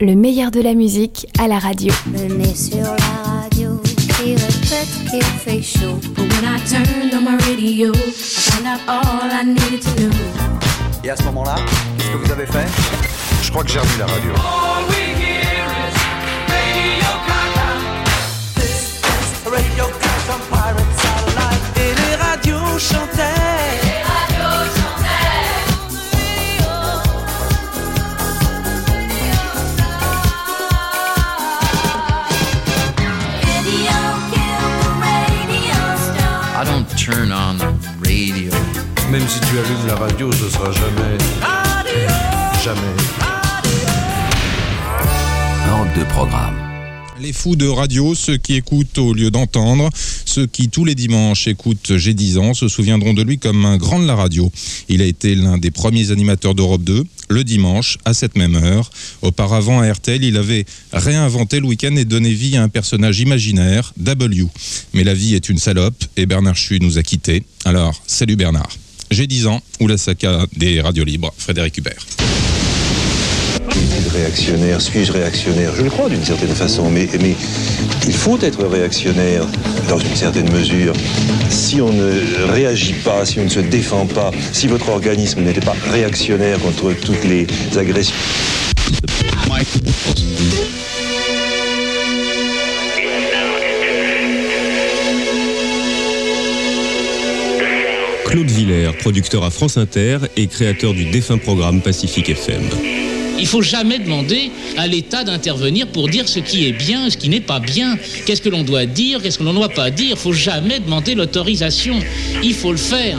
le meilleur de la musique à la radio. Venez sur la radio, qui répète qu'il fait chaud. But when I turned on my radio, I found out all I needed to know. Et à ce moment-là, qu'est-ce que vous avez fait? Je crois que j'ai remis la radio. Et les radios chantaient. Turn on the radio. Même si tu allumes la radio, ce sera jamais. Jamais. Hors de programme. Les fous de radio, ceux qui écoutent au lieu d'entendre, ceux qui tous les dimanches écoutent J'ai 10 ans, se souviendront de lui comme un grand de la radio. Il a été l'un des premiers animateurs d'Europe 2, le dimanche, à cette même heure. Auparavant, à RTL, il avait réinventé le week-end et donné vie à un personnage imaginaire, W. Mais la vie est une salope et Bernard Chu nous a quittés. Alors, salut Bernard. J'ai 10 ans, ou la saca des radios libres, Frédéric Hubert. Suis-je réactionnaire Suis-je réactionnaire Je le crois d'une certaine façon, mais, mais il faut être réactionnaire dans une certaine mesure. Si on ne réagit pas, si on ne se défend pas, si votre organisme n'était pas réactionnaire contre toutes les agressions. Claude Villers, producteur à France Inter et créateur du défunt programme Pacifique FM. Il faut jamais demander à l'État d'intervenir pour dire ce qui est bien ce qui n'est pas bien. Qu'est-ce que l'on doit dire, qu'est-ce que l'on ne doit pas dire? Il faut jamais demander l'autorisation. Il faut le faire.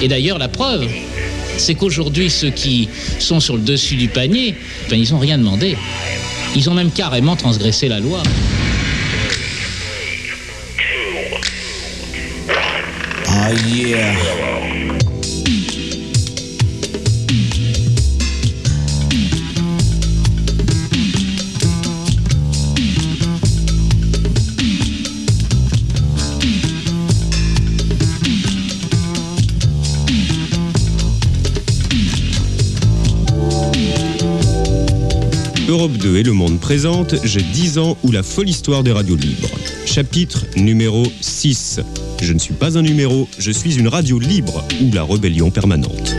Et d'ailleurs, la preuve, c'est qu'aujourd'hui, ceux qui sont sur le dessus du panier, ben, ils n'ont rien demandé. Ils ont même carrément transgressé la loi. Ah yeah. Europe 2 et Le Monde présente J'ai 10 ans ou la folle histoire des radios libres. Chapitre numéro 6. Je ne suis pas un numéro, je suis une radio libre ou la rébellion permanente.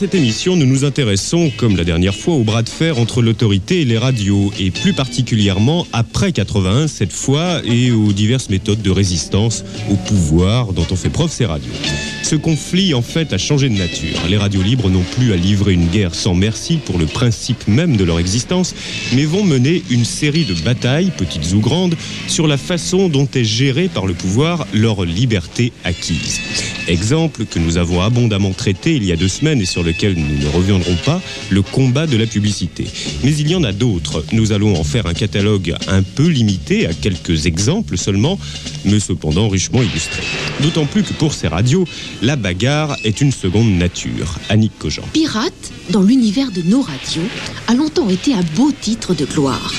Cette émission, nous nous intéressons, comme la dernière fois, au bras de fer entre l'autorité et les radios, et plus particulièrement après 81 cette fois, et aux diverses méthodes de résistance au pouvoir dont ont fait preuve ces radios. Ce conflit, en fait, a changé de nature. Les radios libres n'ont plus à livrer une guerre sans merci pour le principe même de leur existence, mais vont mener une série de batailles, petites ou grandes, sur la façon dont est gérée par le pouvoir leur liberté acquise. Exemple que nous avons abondamment traité il y a deux semaines et sur lequel nous ne reviendrons pas, le combat de la publicité. Mais il y en a d'autres. Nous allons en faire un catalogue un peu limité à quelques exemples seulement, mais cependant richement illustré. D'autant plus que pour ces radios, la bagarre est une seconde nature. Annick Cogent. Pirate, dans l'univers de nos radios, a longtemps été un beau titre de gloire.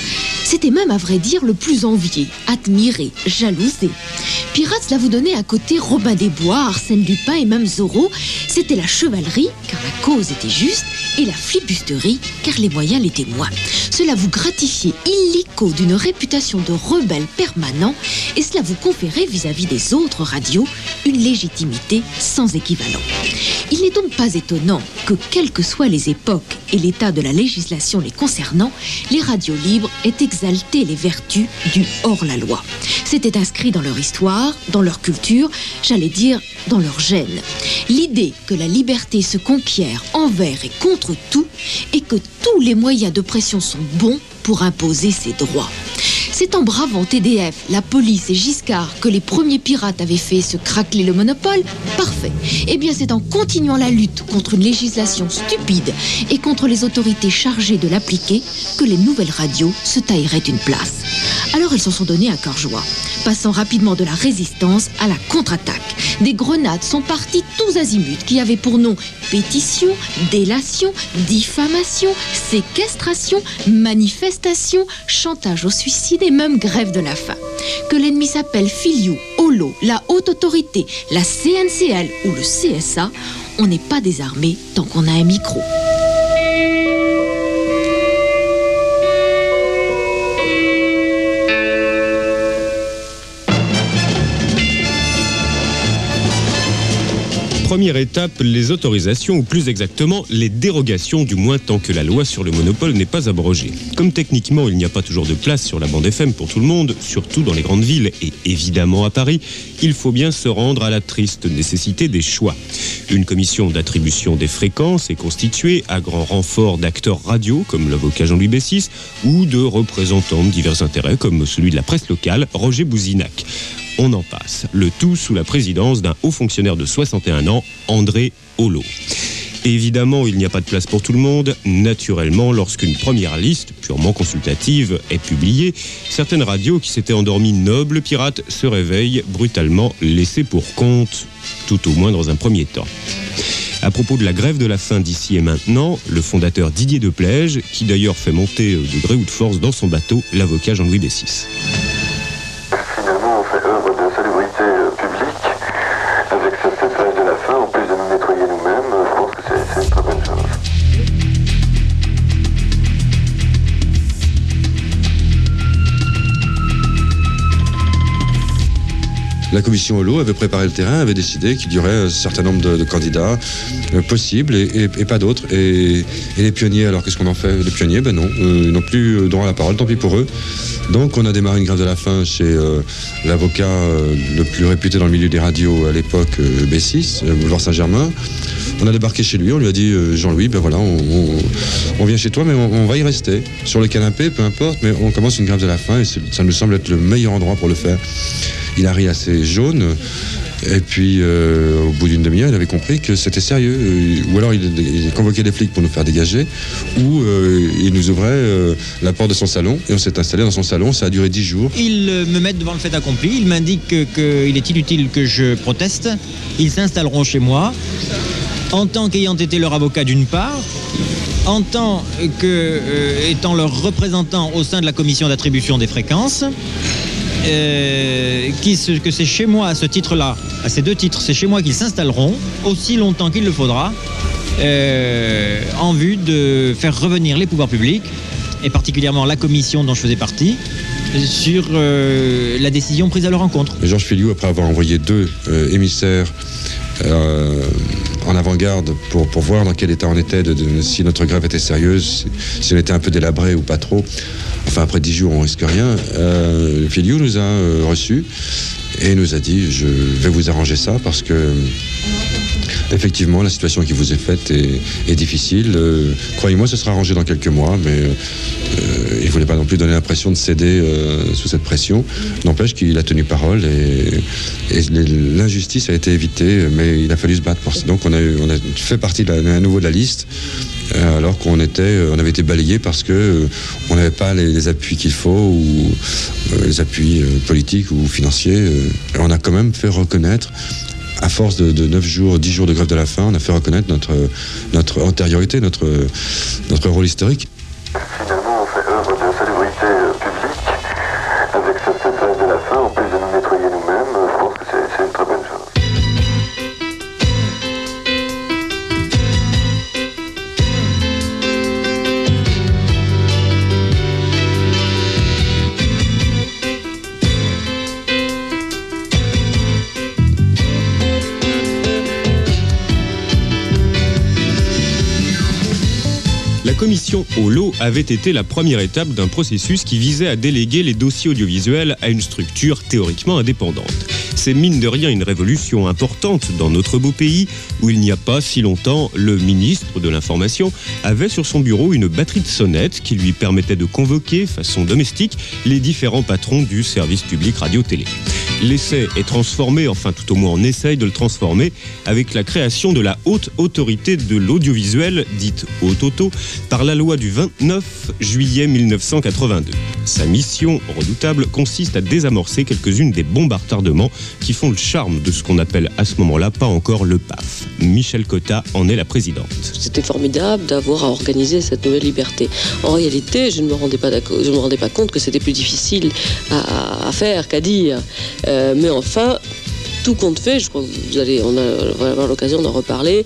C'était même, à vrai dire, le plus envié, admiré, jalousé. Pirate, cela vous donnait à côté Robin des Bois, Arsène Lupin et même Zorro. C'était la chevalerie, car la cause était juste, et la flibusterie, car les moyens l'étaient moins. Cela vous gratifiait illico d'une réputation de rebelle permanent, et cela vous conférait vis-à-vis des autres radios une légitimité sans équivalent. Il n'est donc pas étonnant que, quelles que soient les époques et l'état de la législation les concernant, les radios libres aient les vertus du hors-la-loi. C'était inscrit dans leur histoire, dans leur culture, j'allais dire dans leur gène. L'idée que la liberté se conquiert envers et contre tout et que tous les moyens de pression sont bons pour imposer ses droits. C'est en bravant TDF, la police et Giscard que les premiers pirates avaient fait se craquer le monopole Parfait. Eh bien, c'est en continuant la lutte contre une législation stupide et contre les autorités chargées de l'appliquer que les nouvelles radios se tailleraient une place. Alors elles s'en sont données à cœur joie, passant rapidement de la résistance à la contre-attaque. Des grenades sont parties tous azimuts qui avaient pour nom pétition, délation, diffamation, séquestration, manifestation, chantage au suicide même grève de la faim. Que l'ennemi s'appelle Filiou, Holo, la haute autorité, la CNCL ou le CSA, on n'est pas désarmé tant qu'on a un micro. Première étape, les autorisations, ou plus exactement les dérogations, du moins tant que la loi sur le monopole n'est pas abrogée. Comme techniquement il n'y a pas toujours de place sur la bande FM pour tout le monde, surtout dans les grandes villes et évidemment à Paris, il faut bien se rendre à la triste nécessité des choix. Une commission d'attribution des fréquences est constituée à grand renfort d'acteurs radio comme l'avocat Jean-Louis Bessis ou de représentants de divers intérêts comme celui de la presse locale, Roger Bouzinac on en passe. Le tout sous la présidence d'un haut fonctionnaire de 61 ans, André Holo. Évidemment, il n'y a pas de place pour tout le monde. Naturellement, lorsqu'une première liste, purement consultative, est publiée, certaines radios qui s'étaient endormies nobles pirates se réveillent brutalement laissées pour compte, tout au moins dans un premier temps. À propos de la grève de la faim d'ici et maintenant, le fondateur Didier Deplège, qui d'ailleurs fait monter de gré ou de force dans son bateau l'avocat Jean-Louis Bessis. La commission Holo avait préparé le terrain, avait décidé qu'il y aurait un certain nombre de, candidats euh, possibles et, pas d'autres. Et, les pionniers, alors qu'est-ce qu'on en fait? Les pionniers, ben non, euh, ils n'ont plus euh, droit à la parole, tant pis pour eux. Donc on a démarré une grève de la faim chez l'avocat le plus réputé dans le milieu des radios à l'époque, B6, boulevard Saint-Germain. On a débarqué chez lui, on lui a dit Jean-Louis, ben voilà, on, vient chez toi, mais on, va y rester. Sur le canapé, peu importe, mais on commence une grève de la faim et ça nous semble être le meilleur endroit pour le faire. Il a ri assez jaune. Et puis, euh, au bout d'une demi-heure, il avait compris que c'était sérieux. Euh, ou alors, il, convoquait des flics pour nous faire dégager, ou euh, il nous ouvrait la porte de son salon, et on s'est installé dans son salon. Ça a duré dix jours. Ils me mettent devant le fait accompli. Ils m'indiquent qu'il est inutile que je proteste. Ils s'installeront chez moi, en tant qu'ayant été leur avocat d'une part, en tant que étant leur représentant au sein de la commission d'attribution des fréquences, euh, que c'est chez moi à ce titre-là, à ces deux titres, c'est chez moi qu'ils s'installeront aussi longtemps qu'il le faudra, euh, en vue de faire revenir les pouvoirs publics, et particulièrement la commission dont je faisais partie, sur euh, la décision prise à leur encontre. Georges Filiou, après avoir envoyé deux émissaires en avant-garde pour, pour voir dans quel état on était, de, si notre grève était sérieuse, si, on était un peu délabré ou pas trop, enfin après dix jours on risque rien, euh, Filiou nous a euh, reçus et nous a dit je vais vous arranger ça parce que effectivement la situation qui vous est faite est, difficile. Euh, croyez-moi, ce sera arrangé dans quelques mois, mais il ne voulait pas non plus donner l'impression de céder sous cette pression. N'empêche qu'il a tenu parole et, l'injustice a été évitée, mais il a fallu se battre pour ça. Donc on a, fait partie à nouveau de la liste. Euh, alors qu'on était, euh, on avait été balayé parce que euh, on n'avait pas les, appuis qu'il faut ou les appuis politiques ou financiers. on a quand même fait reconnaître à force de, 9 jours, 10 jours de grève de la faim, on a fait reconnaître notre, notre antériorité, notre, notre rôle historique. Holo avait été la première étape d'un processus qui visait à déléguer les dossiers audiovisuels à une structure théoriquement indépendante. C'est mine de rien une révolution importante dans notre beau pays où il n'y a pas si longtemps, le ministre de l'Information avait sur son bureau une batterie de sonnettes qui lui permettait de convoquer, façon domestique, les différents patrons du service public radio-télé. L'essai est transformé, enfin tout au moins on essaye de le transformer, avec la création de la haute autorité de l'audiovisuel, dite haute auto, par la loi du 29 juillet 1982. Sa mission redoutable consiste à désamorcer quelques-unes des bombes à retardement qui font le charme de ce qu'on appelle à ce moment-là pas encore le PAF. Michel Cotta en est la présidente. C'était formidable d'avoir à organiser cette nouvelle liberté. En réalité, je ne me rendais pas, je ne me rendais pas compte que c'était plus difficile à, faire qu'à dire. Euh, mais enfin, tout compte fait, je crois que vous allez, on, avoir l'occasion d'en reparler.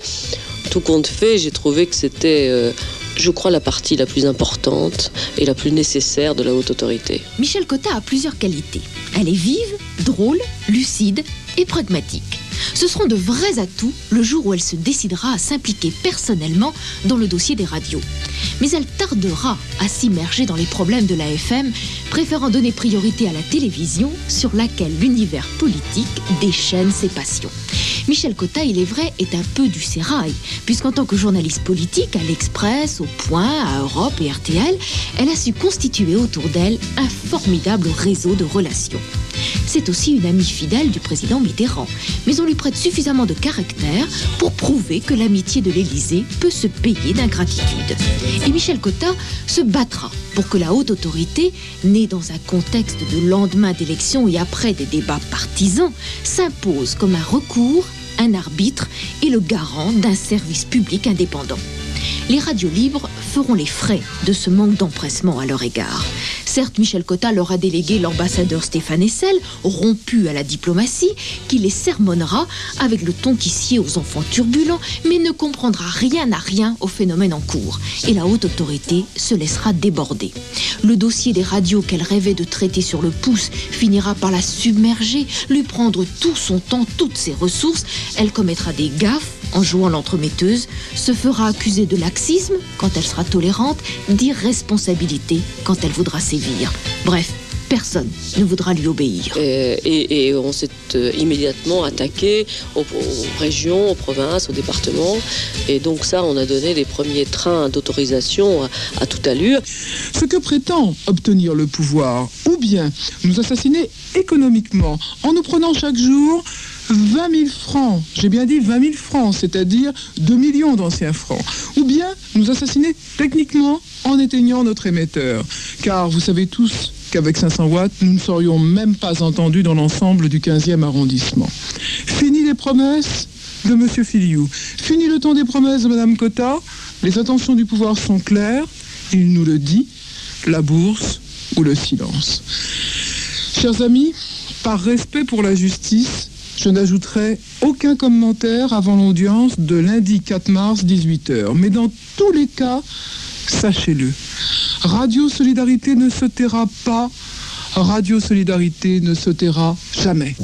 Tout compte fait, j'ai trouvé que c'était, euh, je crois, la partie la plus importante et la plus nécessaire de la haute autorité. Michel Cotta a plusieurs qualités. Elle est vive, drôle, lucide et pragmatique. Ce seront de vrais atouts le jour où elle se décidera à s'impliquer personnellement dans le dossier des radios. Mais elle tardera à s'immerger dans les problèmes de la FM, préférant donner priorité à la télévision sur laquelle l'univers politique déchaîne ses passions. Michel Cotta, il est vrai, est un peu du sérail, puisqu'en tant que journaliste politique, à l'Express, au Point, à Europe et RTL, elle a su constituer autour d'elle un formidable réseau de relations. C'est aussi une amie fidèle du président Mitterrand, mais on lui prête suffisamment de caractère pour prouver que l'amitié de l'Élysée peut se payer d'ingratitude. Et Michel Cotta se battra pour que la haute autorité, née dans un contexte de lendemain d'élection et après des débats partisans, s'impose comme un recours, un arbitre et le garant d'un service public indépendant. Les radios libres feront les frais de ce manque d'empressement à leur égard. Certes, Michel Cotta leur a délégué l'ambassadeur Stéphane Essel, rompu à la diplomatie, qui les sermonnera avec le ton qui sied aux enfants turbulents, mais ne comprendra rien à rien au phénomène en cours. Et la haute autorité se laissera déborder. Le dossier des radios qu'elle rêvait de traiter sur le pouce finira par la submerger, lui prendre tout son temps, toutes ses ressources. Elle commettra des gaffes en jouant l'entremetteuse, se fera accuser de laxisme quand elle sera tolérante, d'irresponsabilité quand elle voudra sévir. Bref, personne ne voudra lui obéir. Et, et- et on s'est euh, immédiatement attaqué aux, aux régions, aux provinces, aux départements. Et donc ça, on a donné les premiers trains d'autorisation à, à toute allure. Ce que prétend obtenir le pouvoir, ou bien nous assassiner économiquement en nous prenant chaque jour 20 000 francs, j'ai bien dit 20 000 francs, c'est-à-dire 2 millions d'anciens francs, ou bien nous assassiner techniquement en éteignant notre émetteur. Car vous savez tous qu'avec 500 watts, nous ne serions même pas entendus dans l'ensemble du 15e arrondissement. Fini les promesses de M. Filiou. Fini le temps des promesses de Mme Cotta. Les intentions du pouvoir sont claires. Il nous le dit. La bourse ou le silence. Chers amis, par respect pour la justice, je n'ajouterai aucun commentaire avant l'audience de lundi 4 mars 18h. Mais dans tous les cas, sachez-le, Radio Solidarité ne se taira pas, Radio Solidarité ne se taira jamais.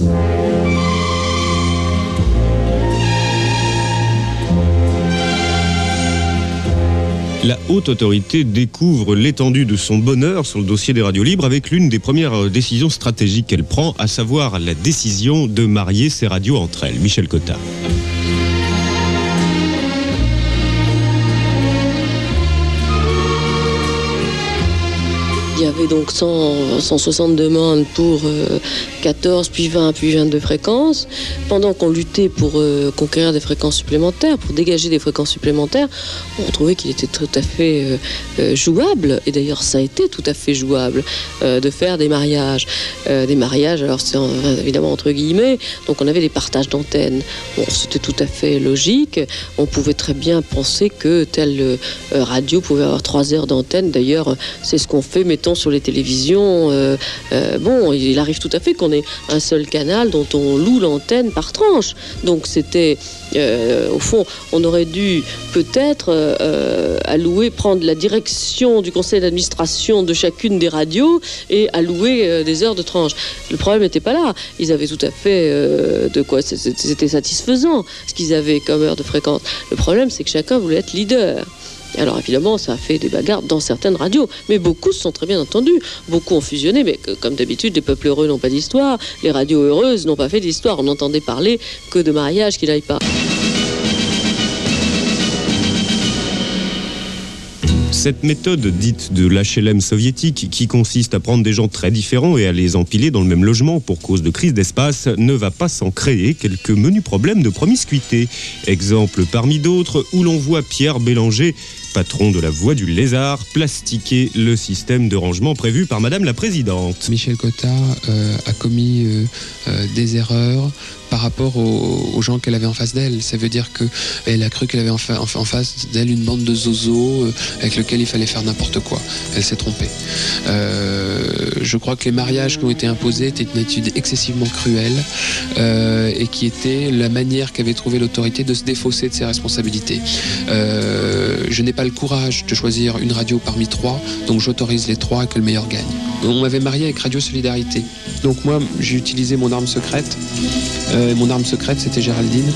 La haute autorité découvre l'étendue de son bonheur sur le dossier des radios libres avec l'une des premières euh, décisions stratégiques qu'elle prend, à savoir la décision de marier ces radios entre elles. Michel Cotta. Donc 100, 160 demandes pour euh, 14, puis 20, puis 22 fréquences. Pendant qu'on luttait pour euh, conquérir des fréquences supplémentaires, pour dégager des fréquences supplémentaires, on trouvait qu'il était tout à fait euh, euh, jouable, et d'ailleurs ça a été tout à fait jouable, euh, de faire des mariages. Euh, des mariages, alors c'est en- évidemment entre guillemets, donc on avait des partages d'antennes. Bon, c'était tout à fait logique. On pouvait très bien penser que telle euh, radio pouvait avoir trois heures d'antenne. D'ailleurs, c'est ce qu'on fait, mettons, sur les télévisions. Euh, euh, bon, il arrive tout à fait qu'on ait un seul canal dont on loue l'antenne par tranche. Donc c'était, euh, au fond, on aurait dû peut-être allouer, prendre la direction du conseil d'administration de chacune des radios et allouer des heures de tranche. Le problème n'était pas là. Ils avaient tout à fait de quoi. C'était satisfaisant ce qu'ils avaient comme heure de fréquence. Le problème, c'est que chacun voulait être leader. Alors évidemment, ça a fait des bagarres dans certaines radios, mais beaucoup se sont très bien entendus. Beaucoup ont fusionné, mais comme d'habitude, les peuples heureux n'ont pas d'histoire, les radios heureuses n'ont pas fait d'histoire. On n'entendait parler que de mariage qui n'aille pas. Cette méthode dite de l'HLM soviétique, qui consiste à prendre des gens très différents et à les empiler dans le même logement pour cause de crise d'espace, ne va pas sans créer quelques menus problèmes de promiscuité. Exemple parmi d'autres où l'on voit Pierre Bélanger, patron de la Voix du Lézard, plastiquer le système de rangement prévu par Madame la Présidente. Michel Cotta euh, a commis euh, euh, des erreurs par rapport aux, gens qu'elle avait en face d'elle. Ça veut dire qu'elle a cru qu'elle avait en, fa- en fa- en face d'elle une bande de zozos euh, avec lequel il fallait faire n'importe quoi. Elle s'est trompée. Euh, je crois que les mariages qui ont été imposés étaient une attitude excessivement cruelle euh, et qui était la manière qu'avait trouvé l'autorité de se défausser de ses responsabilités. Je n'ai pas le courage de choisir une radio parmi trois, donc j'autorise les trois et que le meilleur gagne. On m'avait marié avec Radio Solidarité. Donc moi, j'ai utilisé mon arme secrète. Mon arme secrète, c'était Géraldine.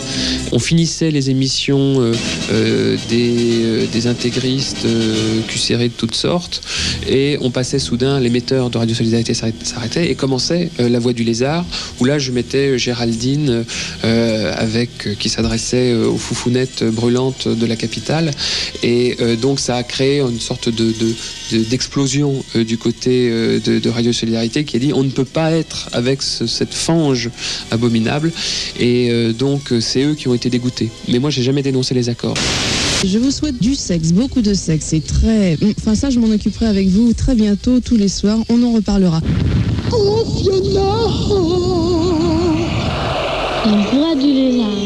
On finissait les émissions euh, euh, des, euh, intégristes euh, QCR de toutes sortes et on passait soudain, l'émetteur de Radio Solidarité s'arrêtait et commençait euh, La Voix du Lézard, où là je mettais Géraldine euh, avec, euh, qui s'adressait euh, aux foufounettes brûlantes de la capitale. Et euh, donc ça a créé une sorte de, de- de- d'explosion euh, du côté euh, de, Radio Solidarité qui a dit on ne peut pas être avec ce- cette fange abominable. Et euh, donc c'est eux qui ont été dégoûtés. Mais moi j'ai jamais dénoncé les accords. Je vous souhaite du sexe, beaucoup de sexe. C'est très. Enfin, ça, je m'en occuperai avec vous très bientôt, tous les soirs. On en reparlera. Oh Fiona La voix du lézard.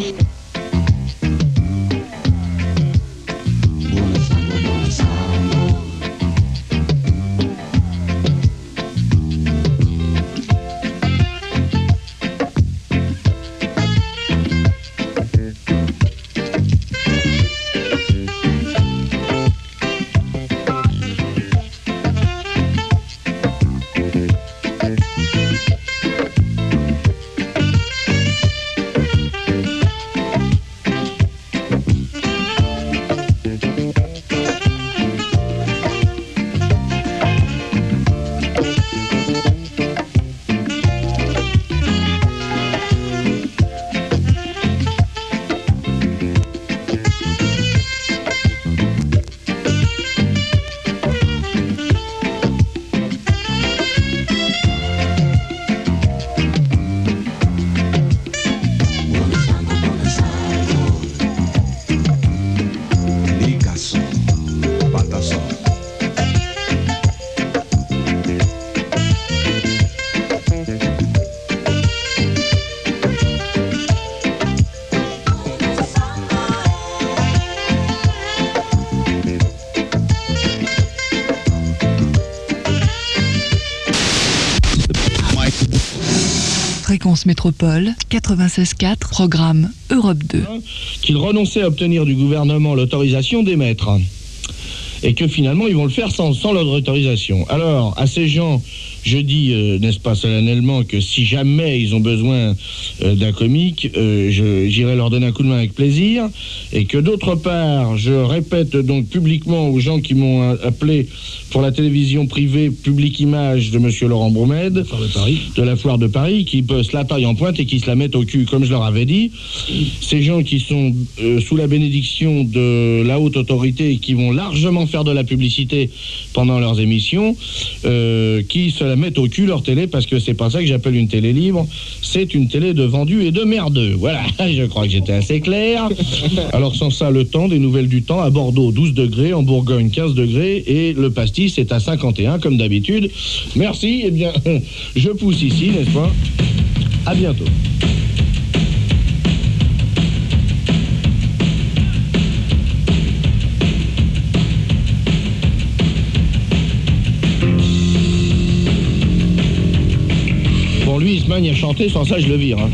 Fréquence Métropole 96.4, programme Europe 2. qu'ils renonçaient à obtenir du gouvernement l'autorisation d'émettre. Et que finalement, ils vont le faire sans, sans leur autorisation. Alors, à ces gens, je dis, euh, n'est-ce pas solennellement, que si jamais ils ont besoin euh, d'un comique, euh, j'irai leur donner un coup de main avec plaisir. Et que d'autre part, je répète donc publiquement aux gens qui m'ont appelé pour la télévision privée Public Image de Monsieur Laurent Broumède, de la foire de Paris, qui peut se la taille en pointe et qui se la mettent au cul, comme je leur avais dit. Ces gens qui sont sous la bénédiction de la haute autorité et qui vont largement faire de la publicité pendant leurs émissions, qui se la mettent au cul leur télé parce que c'est pas ça que j'appelle une télé libre, c'est une télé de vendu et de merdeux. Voilà, je crois que j'étais assez clair. Alors sans ça, le temps, des nouvelles du temps, à Bordeaux 12 degrés, en Bourgogne 15 degrés et le pastis est à 51 comme d'habitude. Merci, eh bien, je pousse ici, n'est-ce pas? À bientôt. Lui, il se magne à chanter, sans ça, je le vire. hein.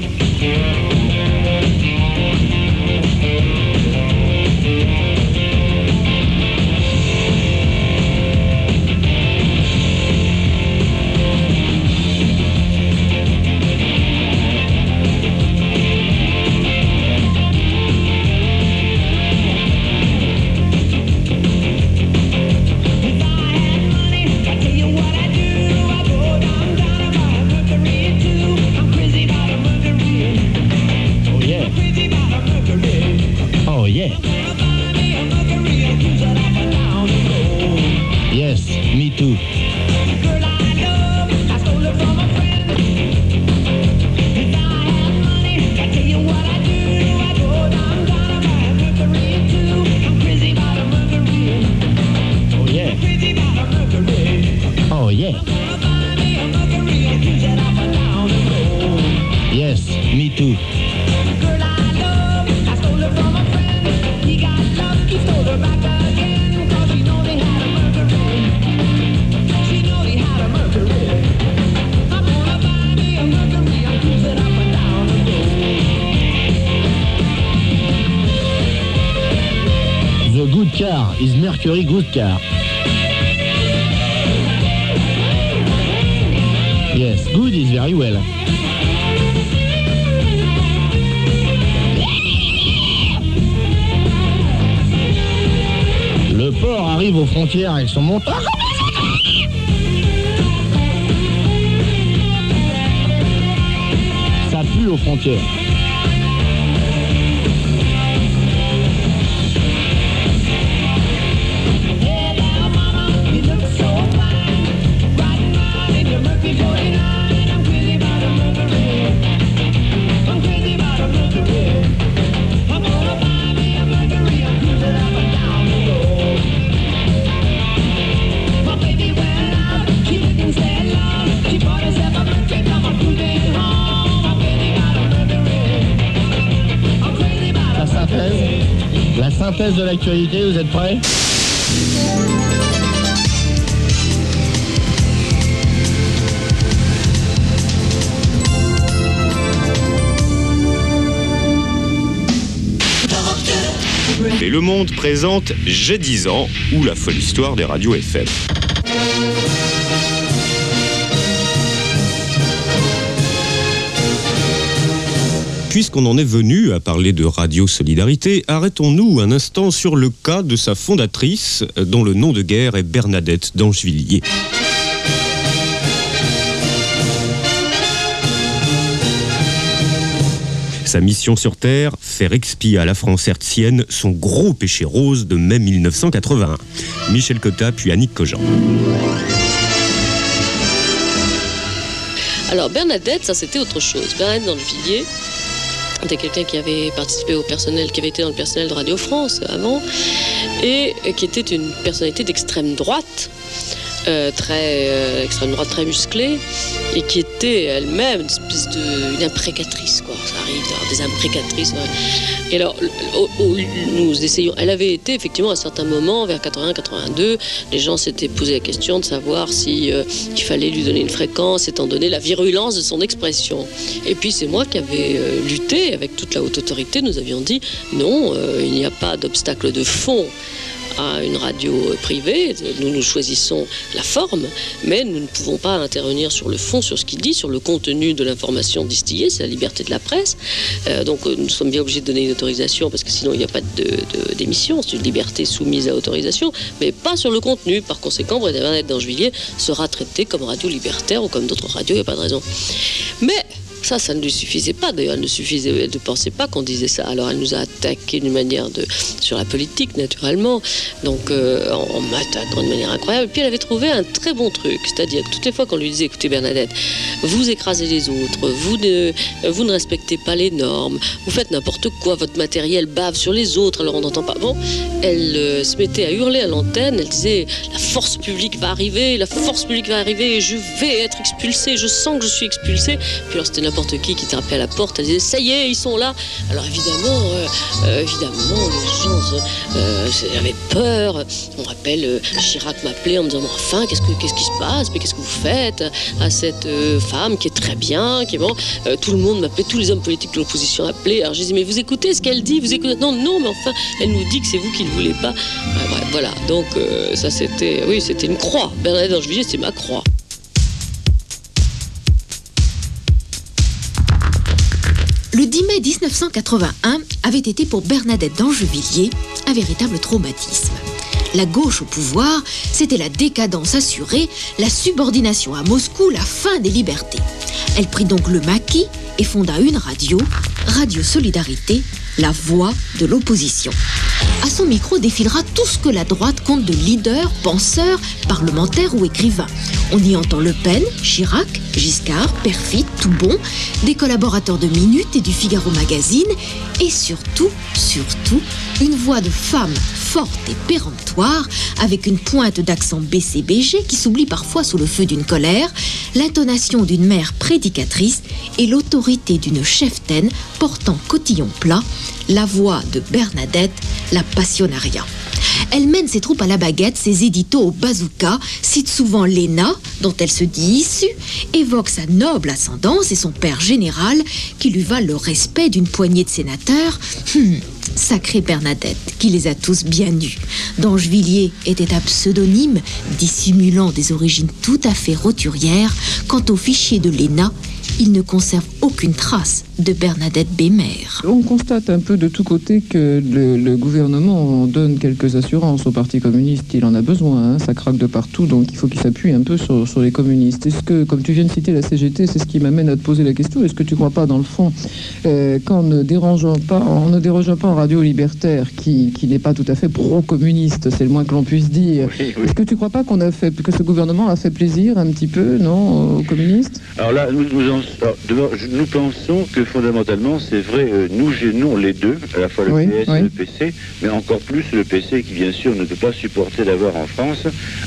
Is Mercury good car. Yes, good is very well. Le port arrive aux frontières avec son moteur. Ça pue aux frontières. Synthèse de l'actualité, vous êtes prêts Et Le Monde présente J'ai 10 ans ou la folle histoire des radios FM. Puisqu'on en est venu à parler de Radio Solidarité, arrêtons-nous un instant sur le cas de sa fondatrice, dont le nom de guerre est Bernadette d'Angevilliers. Sa mission sur Terre, faire expier à la France hertzienne son gros péché rose de mai 1981. Michel Cotta puis Annick Cogent. Alors Bernadette, ça c'était autre chose. Bernadette dans c'était quelqu'un qui avait participé au personnel, qui avait été dans le personnel de Radio France avant, et qui était une personnalité d'extrême droite, euh, très euh, extrême droite, très musclée, et qui était elle-même une espèce de quoi. Ça arrive d'avoir des imprécatrices. Et alors, nous essayons. Elle avait été effectivement à un certain moment, vers 81-82, les gens s'étaient posé la question de savoir si euh, il fallait lui donner une fréquence, étant donné la virulence de son expression. Et puis c'est moi qui avais euh, lutté avec toute la haute autorité. Nous avions dit non, il n'y a pas d'obstacle de fond à une radio privée. Nous, nous choisissons la forme, mais nous ne pouvons pas intervenir sur le fond, sur ce qu'il dit, sur le contenu de l'information distillée. C'est la liberté de la presse. Euh, donc, euh, nous sommes bien obligés de donner une autorisation parce que sinon, il n'y a pas d'émission. C'est une liberté soumise à autorisation, mais pas sur le contenu. Par conséquent, Bernadette d'Angevilliers sera traitée comme radio libertaire ou comme d'autres radios. Il n'y a pas de raison. Mais ça, ça ne lui suffisait pas. D'ailleurs, elle ne suffisait, elle ne pensait pas qu'on disait ça. Alors, elle nous a attaqué d'une manière de sur la politique, naturellement. Donc, euh, en, m'attaquant de manière incroyable. Puis, elle avait trouvé un très bon truc, c'est-à-dire que toutes les fois qu'on lui disait, écoutez Bernadette, vous écrasez les autres, vous ne, vous ne respectez pas les normes, vous faites n'importe quoi, votre matériel bave sur les autres, alors on n'entend pas. Bon, elle euh, se mettait à hurler à l'antenne. Elle disait, la force publique va arriver, la force publique va arriver, je vais être expulsée, je sens que je suis expulsée. Puis alors c'était n'importe qui qui tapait à la porte, elle disait ça y est, ils sont là. Alors évidemment, euh, euh, évidemment, les gens euh, euh, avaient peur. On rappelle, euh, Chirac m'appelait en me disant enfin, qu'est-ce, que, qu'est-ce qui se passe? Mais qu'est-ce que vous faites à cette femme qui est très bien, qui est bon? Tout le monde m'appelait, tous les hommes politiques de l'opposition appelaient. Alors je disais mais vous écoutez ce qu'elle dit? Vous écoutez? Non, non, mais enfin, elle nous dit que c'est vous qui ne voulez pas. Bref, voilà. Donc ça c'était, oui, c'était une croix. Bernadette d'Angevilliers, c'est ma croix. Le 10 mai 1981 avait été pour Bernadette d'Angevilliers un véritable traumatisme. La gauche au pouvoir, c'était la décadence assurée, la subordination à Moscou, la fin des libertés. Elle prit donc le maquis et fonda une radio, Radio Solidarité, la voix de l'opposition. À son micro défilera tout ce que la droite compte de leaders, penseurs, parlementaires ou écrivains. On y entend Le Pen, Chirac, Giscard, Perfit, Toubon, des collaborateurs de Minute et du Figaro Magazine, et surtout, surtout, une voix de femme forte et péremptoire, avec une pointe d'accent BCBG qui s'oublie parfois sous le feu d'une colère, l'intonation d'une mère prédicatrice et l'autorité d'une cheftaine portant cotillon plat, la voix de Bernadette, la passionnariat. Elle mène ses troupes à la baguette, ses éditos au bazooka, cite souvent Léna, dont elle se dit issue, évoque sa noble ascendance et son père général, qui lui valent le respect d'une poignée de sénateurs. Hum, sacrée Bernadette, qui les a tous bien nus. D'Angevilliers était un pseudonyme dissimulant des origines tout à fait roturières. Quant au fichier de Léna, il ne conserve aucune trace de Bernadette Bémer. On constate un peu de tous côtés que le, le gouvernement en donne quelques assurances au Parti communiste. Il en a besoin, hein, ça craque de partout, donc il faut qu'il s'appuie un peu sur, sur les communistes. Est-ce que, comme tu viens de citer la CGT, c'est ce qui m'amène à te poser la question, est-ce que tu ne crois pas, dans le fond, euh, qu'en ne dérangeant pas, en ne dérogeant pas en radio libertaire, qui, qui n'est pas tout à fait pro-communiste, c'est le moins que l'on puisse dire, est-ce que tu ne crois pas qu'on a fait, que ce gouvernement a fait plaisir un petit peu, non, aux communistes? Alors là, nous, nous, en- alors, d'abord, je- nous pensons que fondamentalement, c'est vrai, euh, nous gênons les deux, à la fois le Oui, PS oui. et le PC, mais encore plus le PC qui, bien sûr, ne peut pas supporter d'avoir en France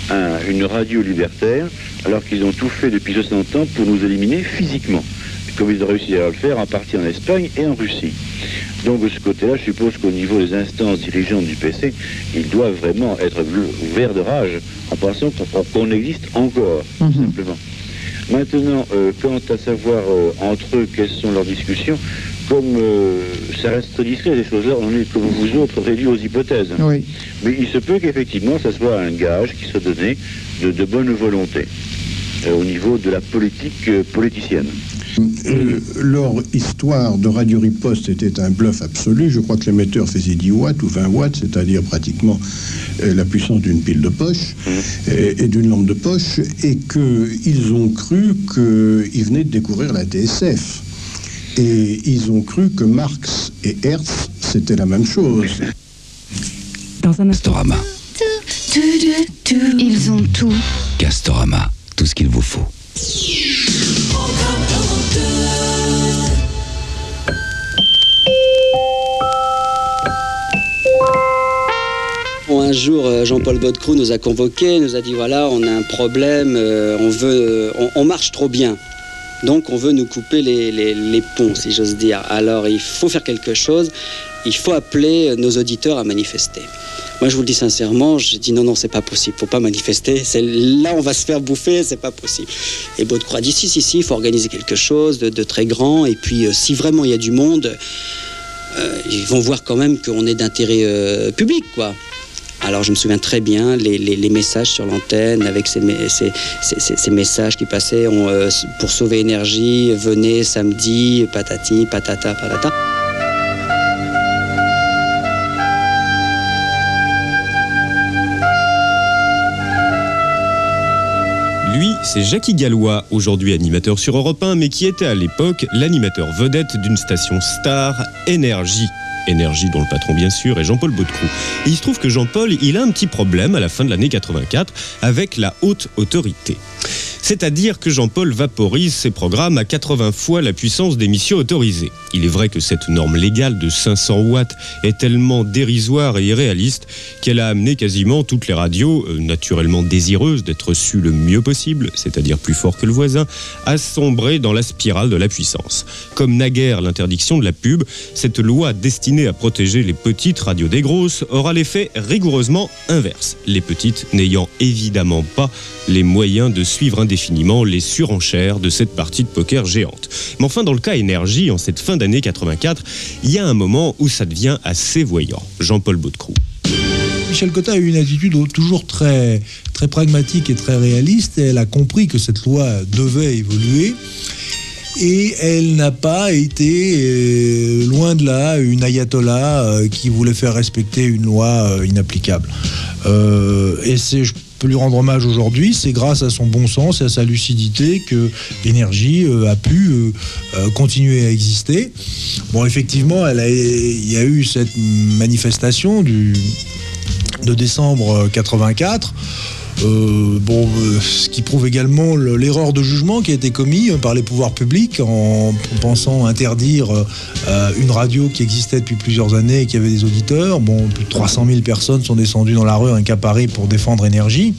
un- une radio libertaire, alors qu'ils ont tout fait depuis 60 ans pour nous éliminer physiquement, comme ils ont réussi à le faire en partie en Espagne et en Russie. Donc de ce côté-là, je suppose qu'au niveau des instances dirigeantes du PC, ils doivent vraiment être ouverts de rage en pensant qu'on qu'on existe encore, tout simplement. Maintenant, euh, quant à savoir euh, entre eux quelles sont leurs discussions, comme euh, ça reste très discret, ces choses-là, on est comme vous autres réduits aux hypothèses. Oui. Mais il se peut qu'effectivement, ça soit un gage qui soit donné de, de bonne volonté au niveau de la politique politicienne. Euh, leur histoire de Radio Riposte était un bluff absolu. Je crois que l'émetteur faisait 10 watts ou 20 watts, c'est-à-dire pratiquement euh, la puissance d'une pile de poche et, et d'une lampe de poche, et qu'ils ont cru qu'ils venaient de découvrir la TSF. Et ils ont cru que Marx et Hertz, c'était la même chose. Dans un. Castorama. Ils ont tout. Castorama. Tout ce qu'il vous faut. Jour, euh, Jean-Paul Baudecroux nous a convoqués, nous a dit voilà, on a un problème, euh, on veut, on, on marche trop bien. Donc on veut nous couper les, ponts, si j'ose dire. Alors il faut faire quelque chose, il faut appeler nos auditeurs à manifester. Moi je vous le dis sincèrement, je dis non, non, c'est pas possible, faut pas manifester, c'est là on va se faire bouffer, c'est pas possible. Et Baudecroux a dit si, si, si, il faut organiser quelque chose de, très grand, et puis euh, si vraiment il y a du monde, euh, ils vont voir quand même qu'on est d'intérêt euh, public, quoi. Alors je me souviens très bien les, messages sur l'antenne avec ces, messages qui passaient euh, pour sauver énergie, venez samedi, patati, patata, patata. C'est Jackie Gallois, aujourd'hui animateur sur Europe 1, mais qui était à l'époque l'animateur vedette d'une station star Énergie. Énergie dont le patron bien sûr est Jean-Paul Baudecroux. Il se trouve que Jean-Paul, il a un petit problème à la fin de l'année 84 avec la haute autorité. C'est-à-dire que Jean-Paul vaporise ses programmes à 80 fois la puissance d'émission autorisée. Il est vrai que cette norme légale de 500 watts est tellement dérisoire et irréaliste qu'elle a amené quasiment toutes les radios, euh, naturellement désireuses d'être reçues le mieux possible, c'est-à-dire plus fort que le voisin, à sombrer dans la spirale de la puissance. Comme naguère l'interdiction de la pub, cette loi destinée à protéger les petites radios des grosses aura l'effet rigoureusement inverse, les petites n'ayant évidemment pas les moyens de suivre indéfiniment les surenchères de cette partie de poker géante. Mais enfin, dans le cas énergie, en cette fin d'année 84, il y a un moment où ça devient assez voyant. Jean-Paul Baudecroux. Michel Cotta a eu une attitude toujours très, très pragmatique et très réaliste. Elle a compris que cette loi devait évoluer. Et elle n'a pas été, euh, loin de là, une ayatollah euh, qui voulait faire respecter une loi euh, inapplicable. Et c'est, peut lui rendre hommage aujourd'hui, c'est grâce à son bon sens et à sa lucidité que l'énergie euh, a pu euh, euh, continuer à exister. Bon, effectivement, il y a eu cette manifestation du, de décembre 84. Euh, bon, euh, ce qui prouve également le- l'erreur de jugement qui a été commis euh, par les pouvoirs publics en pensant interdire une radio qui existait depuis plusieurs années et qui avait des auditeurs. Bon, plus de 300 000 personnes sont descendues dans la rue rien qu'à Paris pour défendre énergie.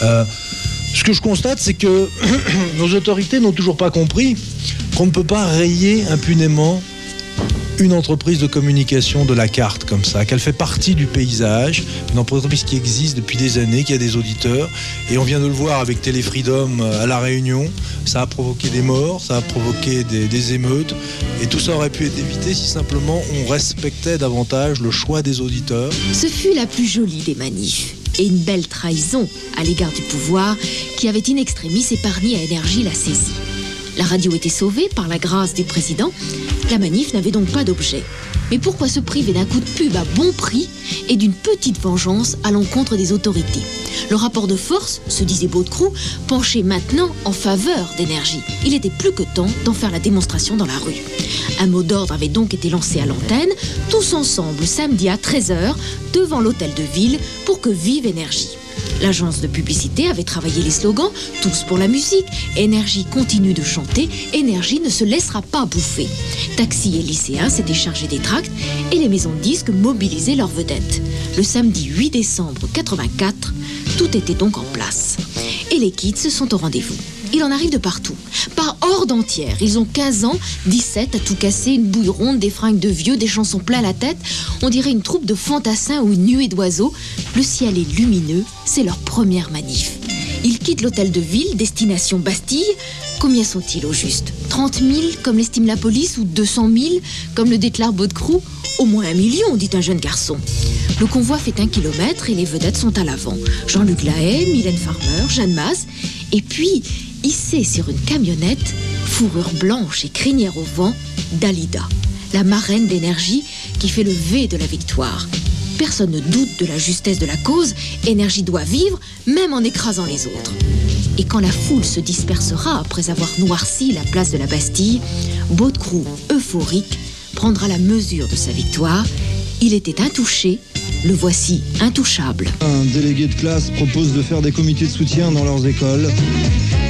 Ce que je constate, c'est que nos autorités n'ont toujours pas compris qu'on ne peut pas rayer impunément une entreprise de communication de la carte comme ça, qu'elle fait partie du paysage, une entreprise qui existe depuis des années, qui a des auditeurs, et on vient de le voir avec Téléfreedom euh, à La Réunion, ça a provoqué des morts, ça a provoqué des, émeutes, et tout ça aurait pu être évité si simplement on respectait davantage le choix des auditeurs. Ce fut la plus jolie des manifs et une belle trahison à l'égard du pouvoir qui avait in extremis épargné à Énergie la saisie. La radio était sauvée par la grâce du président. La manif n'avait donc pas d'objet. Mais pourquoi se priver d'un coup de pub à bon prix et d'une petite vengeance à l'encontre des autorités? Le rapport de force, se disait Baudecroux, penchait maintenant en faveur d'énergie. Il était plus que temps d'en faire la démonstration dans la rue. Un mot d'ordre avait donc été lancé à l'antenne, tous ensemble samedi à 13h devant l'hôtel de ville pour que vive énergie. L'agence de publicité avait travaillé les slogans Tous pour la musique, Énergie continue de chanter, Énergie ne se laissera pas bouffer. Taxi et lycéens s'étaient chargés des tracts et les maisons de disques mobilisaient leurs vedettes. Le samedi 8 décembre 84, tout était donc en place. Et les kids sont au rendez-vous. Il en arrive de partout. Par horde entière. Ils ont 15 ans, 17 à tout casser, une bouille ronde, des fringues de vieux, des chansons plein la tête. On dirait une troupe de fantassins ou une nuée d'oiseaux. Le ciel est lumineux, c'est leur première manif. Ils quittent l'hôtel de ville, destination Bastille. Combien sont-ils au juste? 30 000 comme l'estime la police ou 200 000 comme le déclare Baudecroux? Au moins un million, dit un jeune garçon. Le convoi fait un kilomètre et les vedettes sont à l'avant. Jean-Luc Lahaye, Mylène Farmer, Jeanne Masse. Et puis, hissée sur une camionnette, fourrure blanche et crinière au vent, Dalida, la marraine d'énergie qui fait le V de la victoire. Personne ne doute de la justesse de la cause, énergie doit vivre, même en écrasant les autres. Et quand la foule se dispersera après avoir noirci la place de la Bastille, Baudecroux, euphorique, prendra la mesure de sa victoire. Il était intouché, le voici intouchable. Un délégué de classe propose de faire des comités de soutien dans leurs écoles.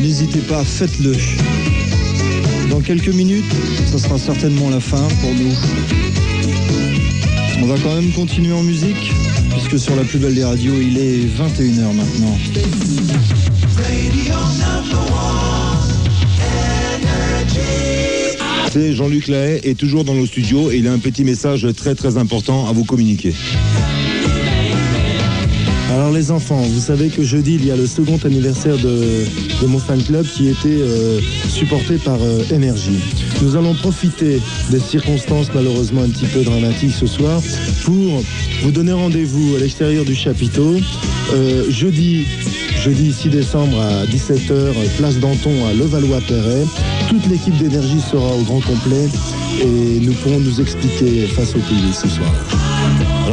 N'hésitez pas, faites-le. Dans quelques minutes, ça sera certainement la fin pour nous. On va quand même continuer en musique, puisque sur la plus belle des radios, il est 21h maintenant. C'est Jean-Luc Lahaye est toujours dans nos studios et il a un petit message très très important à vous communiquer. Alors les enfants, vous savez que jeudi, il y a le second anniversaire de, de mon fan club qui était euh, supporté par euh, Énergie. Nous allons profiter des circonstances malheureusement un petit peu dramatiques ce soir pour vous donner rendez-vous à l'extérieur du chapiteau euh, jeudi, jeudi 6 décembre à 17h, place Danton à Levallois-Perret. Toute l'équipe d'énergie sera au grand complet et nous pourrons nous expliquer face au public ce soir.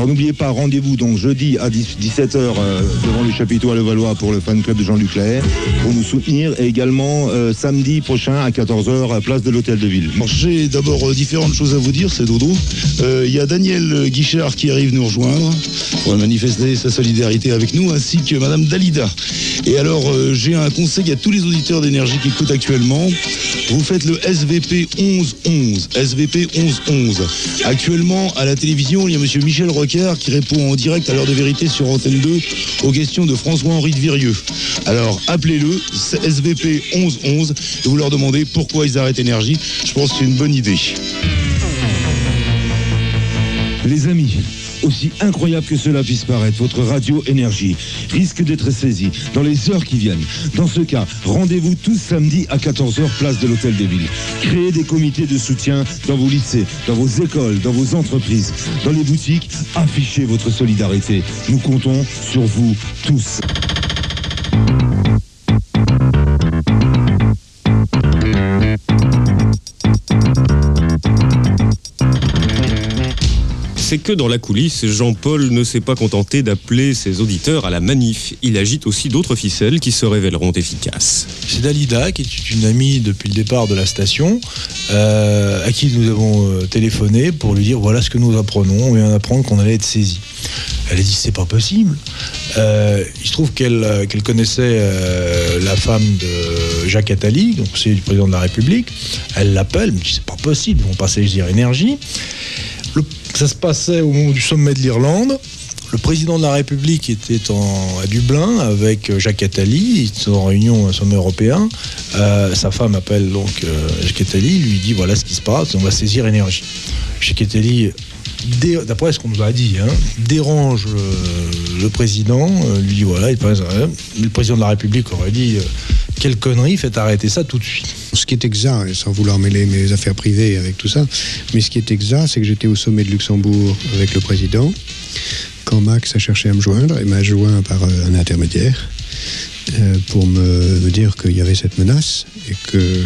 N'oubliez pas, rendez-vous donc jeudi à 17h devant le chapiteau à Levallois pour le fan club de Jean-Luc Lahaye pour nous soutenir et également euh, samedi prochain à 14h à place de l'hôtel de ville. J'ai d'abord euh, différentes choses à vous dire, c'est Dodo. Euh, Il y a Daniel Guichard qui arrive nous rejoindre pour manifester sa solidarité avec nous, ainsi que Madame Dalida. Et alors, euh, j'ai un conseil à tous les auditeurs d'énergie qui écoutent actuellement. Vous faites le SVP 1111. SVP 1111. Actuellement, à la télévision, il y a Monsieur Michel Qui répond en direct à l'heure de vérité sur Antenne 2 aux questions de François-Henri de Virieux. Alors, appelez-le, SVP 1111, et vous leur demandez pourquoi ils arrêtent énergie. Je pense que c'est une bonne idée. Les amis, aussi incroyable que cela puisse paraître, votre radio énergie risque d'être saisie dans les heures qui viennent. Dans ce cas, rendez-vous tous samedi à 14h place de l'Hôtel des Villes. Créez des comités de soutien dans vos lycées, dans vos écoles, dans vos entreprises, dans les boutiques. Affichez votre solidarité. Nous comptons sur vous tous. C'est que dans la coulisse, Jean-Paul ne s'est pas contenté d'appeler ses auditeurs à la manif. Il agite aussi d'autres ficelles qui se révéleront efficaces. C'est Dalida, qui est une amie depuis le départ de la station, euh, à qui nous avons euh, téléphoné pour lui dire voilà ce que nous apprenons. On vient d'apprendre qu'on allait être saisi. Elle a dit c'est pas possible. Euh, il se trouve qu'elle connaissait la femme de Jacques Attali, donc c'est du président de la République. Elle l'appelle, dit c'est pas possible, ils vont pas saisir énergie. Ça se passait au moment du sommet de l'Irlande. Le président de la République était à Dublin avec euh, Jacques Attali, ils sont en réunion au sommet européen. Euh, sa femme appelle donc euh, Jacques Attali, lui dit voilà ce qui se passe, on va saisir énergie. Jacques Attali, d'après ce qu'on nous a dit, hein, dérange euh, le président, euh, lui dit voilà, il euh, le président de la République aurait dit euh, quelle connerie, faites arrêter ça tout de suite. Ce qui est exact, sans vouloir mêler mes affaires privées avec tout ça, mais ce qui est exact, c'est que j'étais au sommet de Luxembourg avec le président, quand Max a cherché à me joindre, et m'a joint par un intermédiaire, pour me, me dire qu'il y avait cette menace, et que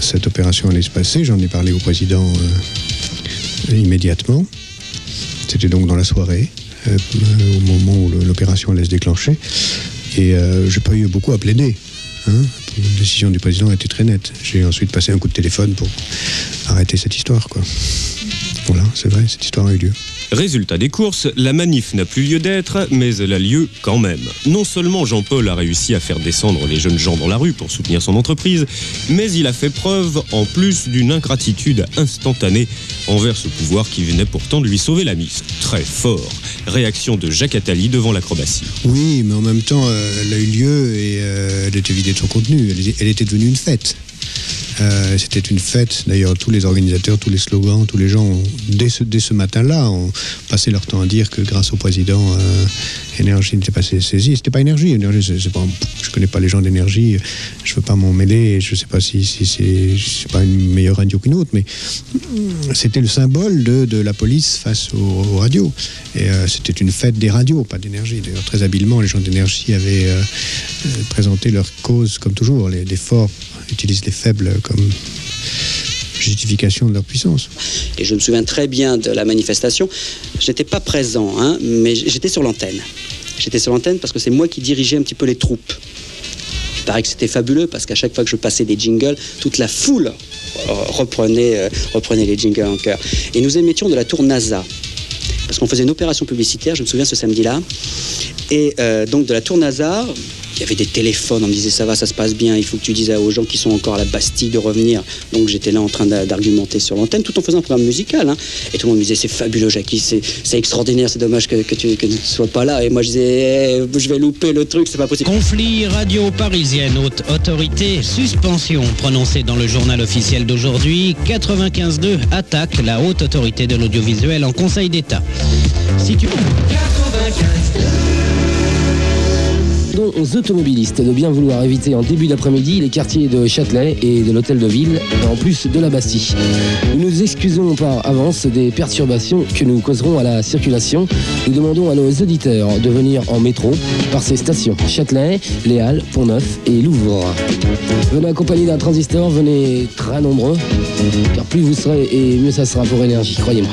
cette opération allait se passer. J'en ai parlé au président immédiatement. C'était donc dans la soirée, euh, au moment où l'opération allait se déclencher. Et euh, j'ai pas eu beaucoup à plaider. hein. La décision du président été très nette. J'ai ensuite passé un coup de téléphone pour arrêter cette histoire. Voilà, c'est vrai, cette histoire a eu lieu. Résultat des courses, la manif n'a plus lieu d'être, mais elle a lieu quand même. Non seulement Jean-Paul a réussi à faire descendre les jeunes gens dans la rue pour soutenir son entreprise, mais il a fait preuve en plus d'une ingratitude instantanée envers ce pouvoir qui venait pourtant de lui sauver la mise. Très fort. Réaction de Jacques Attali devant l'acrobatie. Oui, mais en même temps, euh, elle a eu lieu et euh, elle était vidée de son contenu. Elle, était- elle était devenue une fête. Euh, C'était une fête. D'ailleurs, tous les organisateurs, tous les slogans, tous les gens, dès ce, matin-là, ont passé leur temps à dire que grâce au président, euh, Énergie n'était pas sa- saisie. C'était pas Énergie. Énergie, c'est pas, je connais pas les gens d'énergie. Je veux pas m'en mêler. Je sais pas si, si c'est pas une meilleure radio qu'une autre, mais c'était le symbole de, la police face aux, radios. Et euh, c'était une fête des radios, pas d'énergie. D'ailleurs, très habilement, les gens d'énergie avaient euh, présenté leur cause, comme toujours. Les, les forts utilisent les faibles comme justification de leur puissance. Et je me souviens très bien de la manifestation. J'étais pas présent, hein, mais j'étais sur l'antenne. J'étais sur l'antenne parce que c'est moi qui dirigeais un petit peu les troupes. Il paraît que c'était fabuleux parce qu'à chaque fois que je passais des jingles, toute la foule euh, reprenait, euh, reprenait les jingles en chœur. Et nous émettions de la tour NASA. Parce qu'on faisait une opération publicitaire, je me souviens ce samedi-là. Et euh, donc de la tour NASA, il y avait des téléphones, on me disait ça va, ça se passe bien, il faut que tu dises aux gens qui sont encore à la Bastille de revenir. Donc j'étais là en train d'a- d'argumenter sur l'antenne tout en faisant un programme musical. hein. Et tout le monde me disait c'est fabuleux Jackie, c'est extraordinaire, c'est dommage que, que tu que ne sois pas là. Et moi je disais Eh, je vais louper le truc, c'est pas possible. Conflit radio parisienne, haute autorité, suspension prononcée dans le journal officiel d'aujourd'hui. 95.2 attaque la haute autorité de l'audiovisuel en Conseil d'État. Si tu... aux automobilistes de bien vouloir éviter en début d'après-midi les quartiers de Châtelet et de l'hôtel de ville, en plus de la Bastille. Nous nous excusons par avance des perturbations que nous causerons à la circulation. Nous demandons à nos auditeurs de venir en métro par ces stations Châtelet, Les Halles, Pont-Neuf et Louvre. Venez accompagné d'un transistor, venez très nombreux, car plus vous serez et mieux ça sera pour énergie, croyez-moi.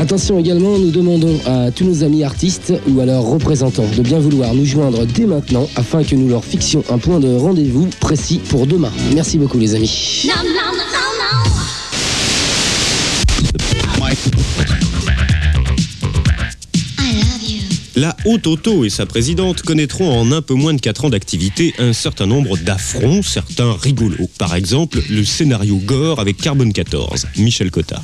Attention également, nous demandons à tous nos amis artistes ou à leurs représentants de bien vouloir nous joindre dès maintenant afin que nous leur fixions un point de rendez-vous précis pour demain. Merci beaucoup les amis. La Haute Auto et sa présidente connaîtront en un peu moins de 4 ans d'activité un certain nombre d'affronts, certains rigolos. Par exemple, le scénario Gore avec Carbone 14, Michel Cotta.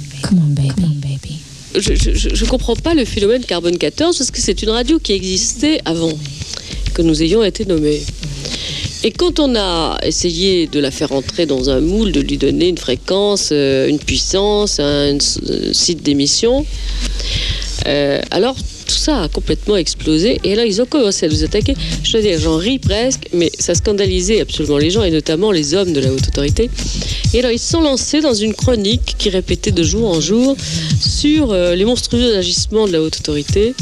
je, je, je- je comprends pas le phénomène Carbone 14 parce que c'est une radio qui existait avant que nous ayons été nommés. Et quand on a essayé de la faire entrer dans un moule, de lui donner une fréquence, euh, une puissance, un, euh, site d'émission, euh, alors tout ça a complètement explosé. Et là, ils ont commencé à nous attaquer. Je dois dire, j'en ris presque, mais ça scandalisait absolument les gens, et notamment les hommes de la haute autorité. Et alors, ils se sont lancés dans une chronique qui répétait de jour en jour sur euh, les monstrueux agissements de la haute autorité,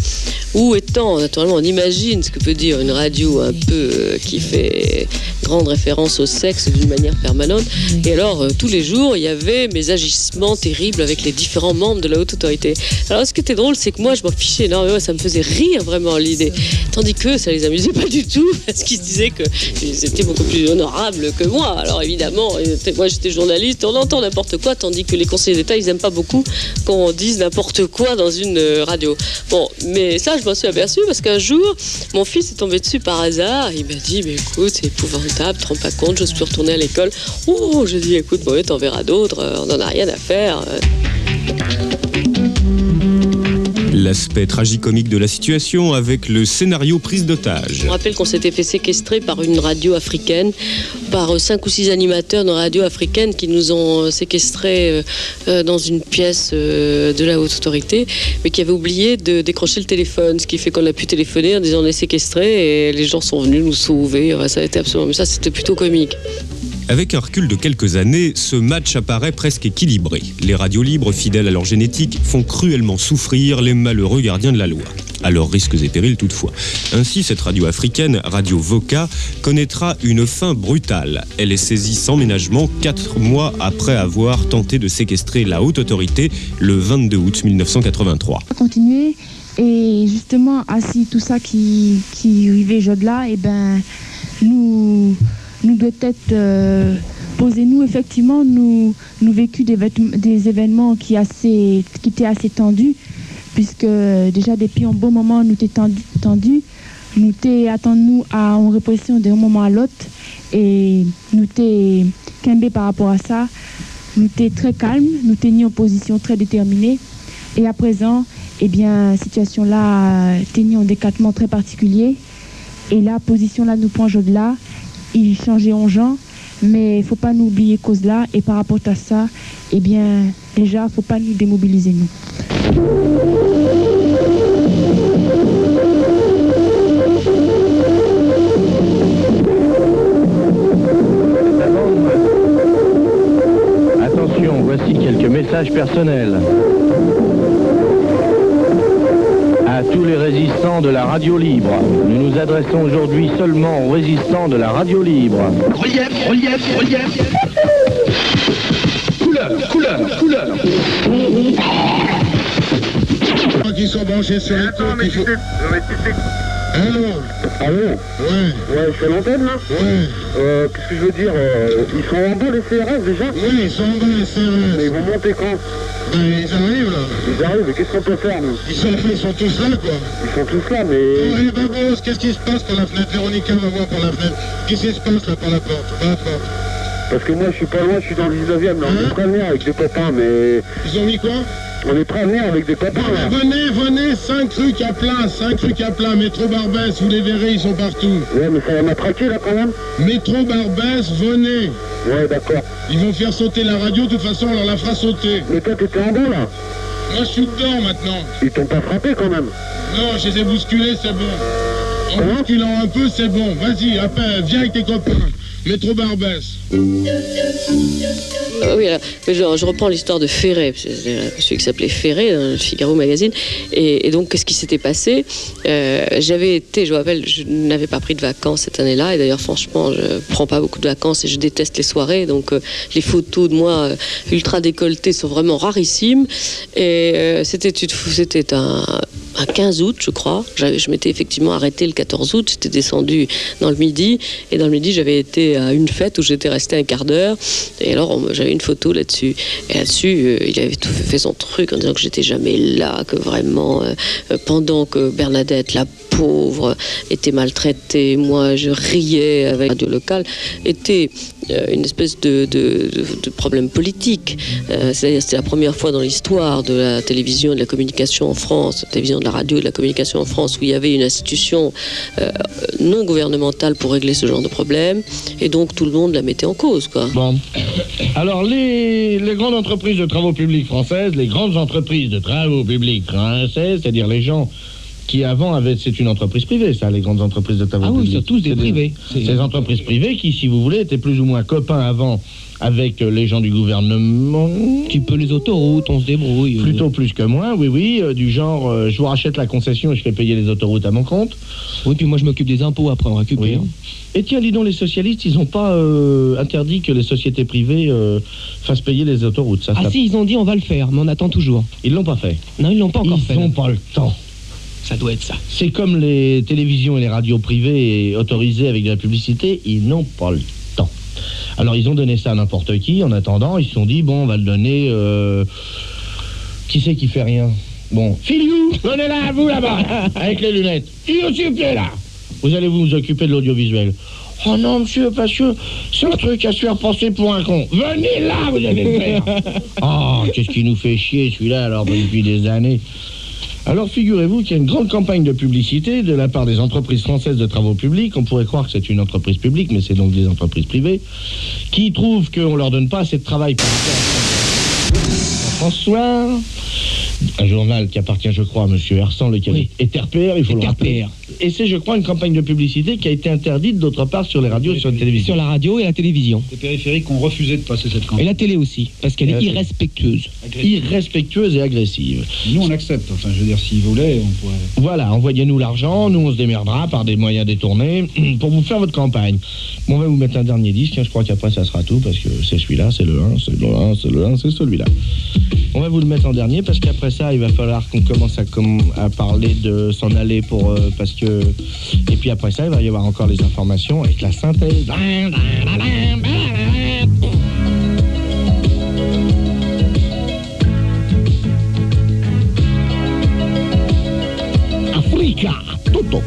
Ou étant, naturellement, on imagine ce que peut dire une radio un peu euh, qui fait grande référence au sexe d'une manière permanente. Et alors, euh, tous les jours, il y avait mes agissements terribles avec les différents membres de la haute autorité. Alors, ce qui était drôle, c'est que moi, je m'en fichais énormément, ça me faisait rire vraiment l'idée. Tandis que ça les amusait pas du tout, parce qu'ils se disaient que c'était beaucoup plus honorable que moi. Alors, évidemment, euh, moi, j'étais journaliste, on entend n'importe quoi, tandis que les conseillers d'État, ils aiment pas beaucoup qu'on dise n'importe quoi dans une euh, radio. Bon, mais ça, je m'en suis aperçu parce qu'un jour, mon fils est tombé dessus par hasard. Il m'a dit, mais écoute, c'est épouvantable, te rends pas compte, j'ose plus retourner à l'école. Oh, je dis, écoute, bon, t'en verras d'autres, euh, on n'en a rien à faire. L'aspect tragicomique de la situation avec le scénario prise d'otage. Je rappelle qu'on s'était fait séquestrer par une radio africaine, par euh, cinq ou six animateurs de radio africaine qui nous ont euh, séquestrés euh, dans une pièce de la haute autorité, mais qui avaient oublié de décrocher le téléphone, ce qui fait qu'on a pu téléphoner en disant on est séquestrés et les gens sont venus nous sauver. Ça a été absolument, mais ça c'était plutôt comique. Avec un recul de quelques années, ce match apparaît presque équilibré. Les radios libres, fidèles à leur génétique, font cruellement souffrir les malheureux gardiens de la loi. À leurs risques et périls toutefois. Ainsi, cette radio africaine, Radio Voca, connaîtra une fin brutale. Elle est saisie sans ménagement quatre mois après avoir tenté de séquestrer la haute autorité le 22 août 1983. continuer. Et justement, assis tout ça qui, qui jeudi là, et ben, nous, nous doit être euh, poser nous effectivement nous, nous vécu des, événements qui, assez, qui étaient assez tendus, puisque euh, déjà depuis un bon moment nous étions tendus, nous t'es attendu nous à en répression d'un moment à l'autre, et nous t'es quimbé par rapport à ça, nous t'es très calme, nous tenions en position très déterminée. Et à présent, eh bien, situation là, euh, tenions un décattement très particulier. Et la position là, nous prend de il changeait en gens, mais il faut pas nous oublier cause là. Et par rapport à ça, eh bien, déjà, faut pas nous démobiliser nous. Attention, voici quelques messages personnels. Résistants de la radio libre, nous nous adressons aujourd'hui seulement aux résistants de la radio libre. Relief, relief, relief. Couleur, couleur, couleur. Qui sont branchés sur les tours, qu'il faut... Allô Allô Ouais. Ouais, c'est l'antenne là Ouais. Euh, qu'est-ce que je veux dire euh, Ils sont en bas les CRS déjà Oui, ils sont en bas les CRS. Mais ils vont monter quand? Ben, ils arrivent là. Ils arrivent, mais qu'est-ce qu'on peut faire nous Ils sont, ils sont tous là quoi. Ils sont tous là, Oh, mais... les babos, qu'est-ce qui se passe par la fenêtre Véronica va voir par la fenêtre. Qu'est-ce qui se passe là par la porte Par la porte. Parce que moi je suis pas loin, je suis dans le 19ème là. On est à venir avec des copains, mais... Ils ont mis quoi On est prêt à venir avec des copains là. Venez, venez, 5 trucs à plat, 5 trucs à plat, métro Barbès, vous les verrez, ils sont partout. Ouais, mais ça va m'attraquer là quand même Métro Barbès, venez. Ouais, d'accord. Ils vont faire sauter la radio, de toute façon, on leur la fera sauter. Mais toi t'étais en bas là Moi, je suis dedans maintenant. Ils t'ont pas frappé quand même Non, je les ai bousculés, c'est bon. En bousculant un peu, c'est bon. Vas-y, viens avec tes copains. Métro Barbès. Ah oui, alors, je, reprends l'histoire de Ferré, un monsieur qui s'appelait Ferré dans le Figaro Magazine. Et, donc, qu'est-ce qui s'était passé? Euh, J'avais été, je me rappelle, je n'avais pas pris de vacances cette année-là. Et d'ailleurs, franchement, je prends pas beaucoup de vacances et je déteste les soirées. Donc, euh, les photos de moi euh, ultra décolletées sont vraiment rarissimes. Et euh, c'était un, un 15 août, je crois. Je m'étais effectivement arrêté le 14 août. J'étais descendu dans le midi. Et dans le midi, j'avais été à une fête où j'étais resté un quart d'heure. Et alors, j'avais une photo là-dessus. Et là-dessus, euh, il avait tout fait son truc en disant que j'étais jamais là, que vraiment, euh, euh, pendant que Bernadette, la pauvre, était maltraitée, moi, je riais avec la radio locale, était une espèce de, de- de- de problème politique. Euh, c'était la première fois dans l'histoire de la télévision et de la communication en France, télévision, de la radio et de la communication en France, où il y avait une institution euh, non gouvernementale pour régler ce genre de problème. Et donc, tout le monde la mettait en cause, quoi. Bon. Alors, les, les grandes entreprises de travaux publics françaises, les grandes entreprises de travaux publics françaises, c'est-à-dire les gens qui avant avaient, c'est une entreprise privée, ça, les grandes entreprises de travaux Ah oui, c'est tous des privés. Ces entreprises privées qui, si vous voulez, étaient plus ou moins copains avant avec euh, les gens du gouvernement. Tu peux les autoroutes, on se débrouille. Plutôt plus que moins, oui, oui. euh, du genre, euh, je vous rachète la concession et je fais payer les autoroutes à mon compte. Oui, puis moi je m'occupe des impôts après, on récupère. Oui. Et tiens, dis donc, les socialistes, ils n'ont pas euh, interdit que les sociétés privées fassent payer les autoroutes. Ça, Ah ça- si, ils ont dit on va le faire, mais on attend toujours. Ils l'ont pas fait. Non, ils l'ont pas encore Ils fait. n'ont pas le temps. Ça doit être ça. C'est comme les télévisions et les radios privées autorisées avec de la publicité, ils n'ont pas le temps. Alors ils ont donné ça à n'importe qui. En attendant, ils se sont dit bon, on va le donner. euh, Qui c'est qui fait rien? Bon, Filiou, donnez-la à vous là-bas, avec les lunettes. Qui s'il vous plaît là Vous allez vous occuper de l'audiovisuel. Oh non, monsieur, parce que c'est un truc à se faire passer pour un con. Venez là, vous allez le faire. Oh, qu'est-ce qui nous fait chier celui-là alors depuis des années alors figurez-vous qu'il y a une grande campagne de publicité de la part des entreprises françaises de travaux publics. On pourrait croire que c'est une entreprise publique, mais c'est donc des entreprises privées, qui trouvent qu'on leur donne pas assez de travail François, un journal qui appartient, je crois, à M. Hersan, lequel est RPR, il faut le rappeler. Et c'est, je crois, une campagne de publicité qui a été interdite d'autre part sur les radios et sur la télévision. Sur la radio et la télévision. Les périphériques ont refusé de passer cette Et campagne. la télé aussi, parce qu'elle Et est irrespectueuse. Irrespectueuse et agressive. Nous, on accepte. Enfin, je veux dire, s'ils voulaient, on pourrait. Voilà, envoyez-nous l'argent, nous on se démerdera par des moyens détournés pour vous faire votre campagne. Bon, on va vous mettre un dernier disque, hein, je crois qu'après ça sera tout, parce que c'est celui-là, c'est le 1, c'est le 1, c'est le 1, c'est celui-là. On va vous le mettre en dernier, parce qu'après ça, il va falloir qu'on commence à, com- à parler de s'en aller pour... euh, parce que... Et puis après ça, il va y avoir encore les informations avec la synthèse. Africa, tutto.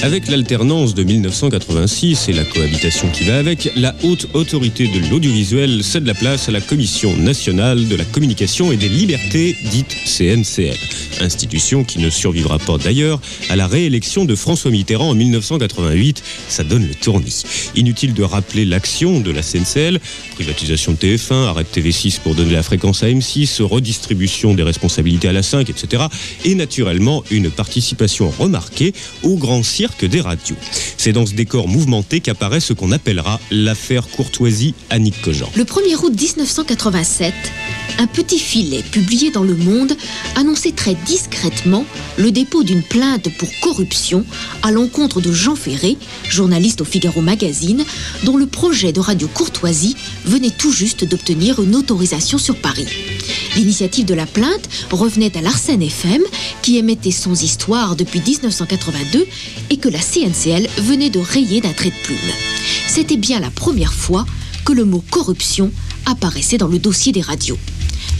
Avec l'alternance de 1986 et la cohabitation qui va avec, la haute autorité de l'audiovisuel cède la place à la Commission nationale de la communication et des libertés, dite CNCL. Institution qui ne survivra pas d'ailleurs à la réélection de François Mitterrand en 1988. Ça donne le tournis. Inutile de rappeler l'action de la CNCL, privatisation de TF1, arrêt de TV6 pour donner la fréquence à M6, redistribution des responsabilités à la 5, etc. Et naturellement une participation remarquée au grand cirque des radios. C'est dans ce décor mouvementé qu'apparaît ce qu'on appellera l'affaire Courtoisie Annick Cogent. Le 1er août 1987, un petit filet publié dans Le Monde annonçait très discrètement le dépôt d'une plainte pour corruption à l'encontre de Jean Ferré, journaliste au Figaro Magazine, dont le projet de radio Courtoisie venait tout juste d'obtenir une autorisation sur Paris. L'initiative de la plainte revenait à l'Arsène FM, qui émettait sans histoire depuis 1982 et que la CNCL venait de rayer d'un trait de plume. C'était bien la première fois que le mot corruption apparaissait dans le dossier des radios.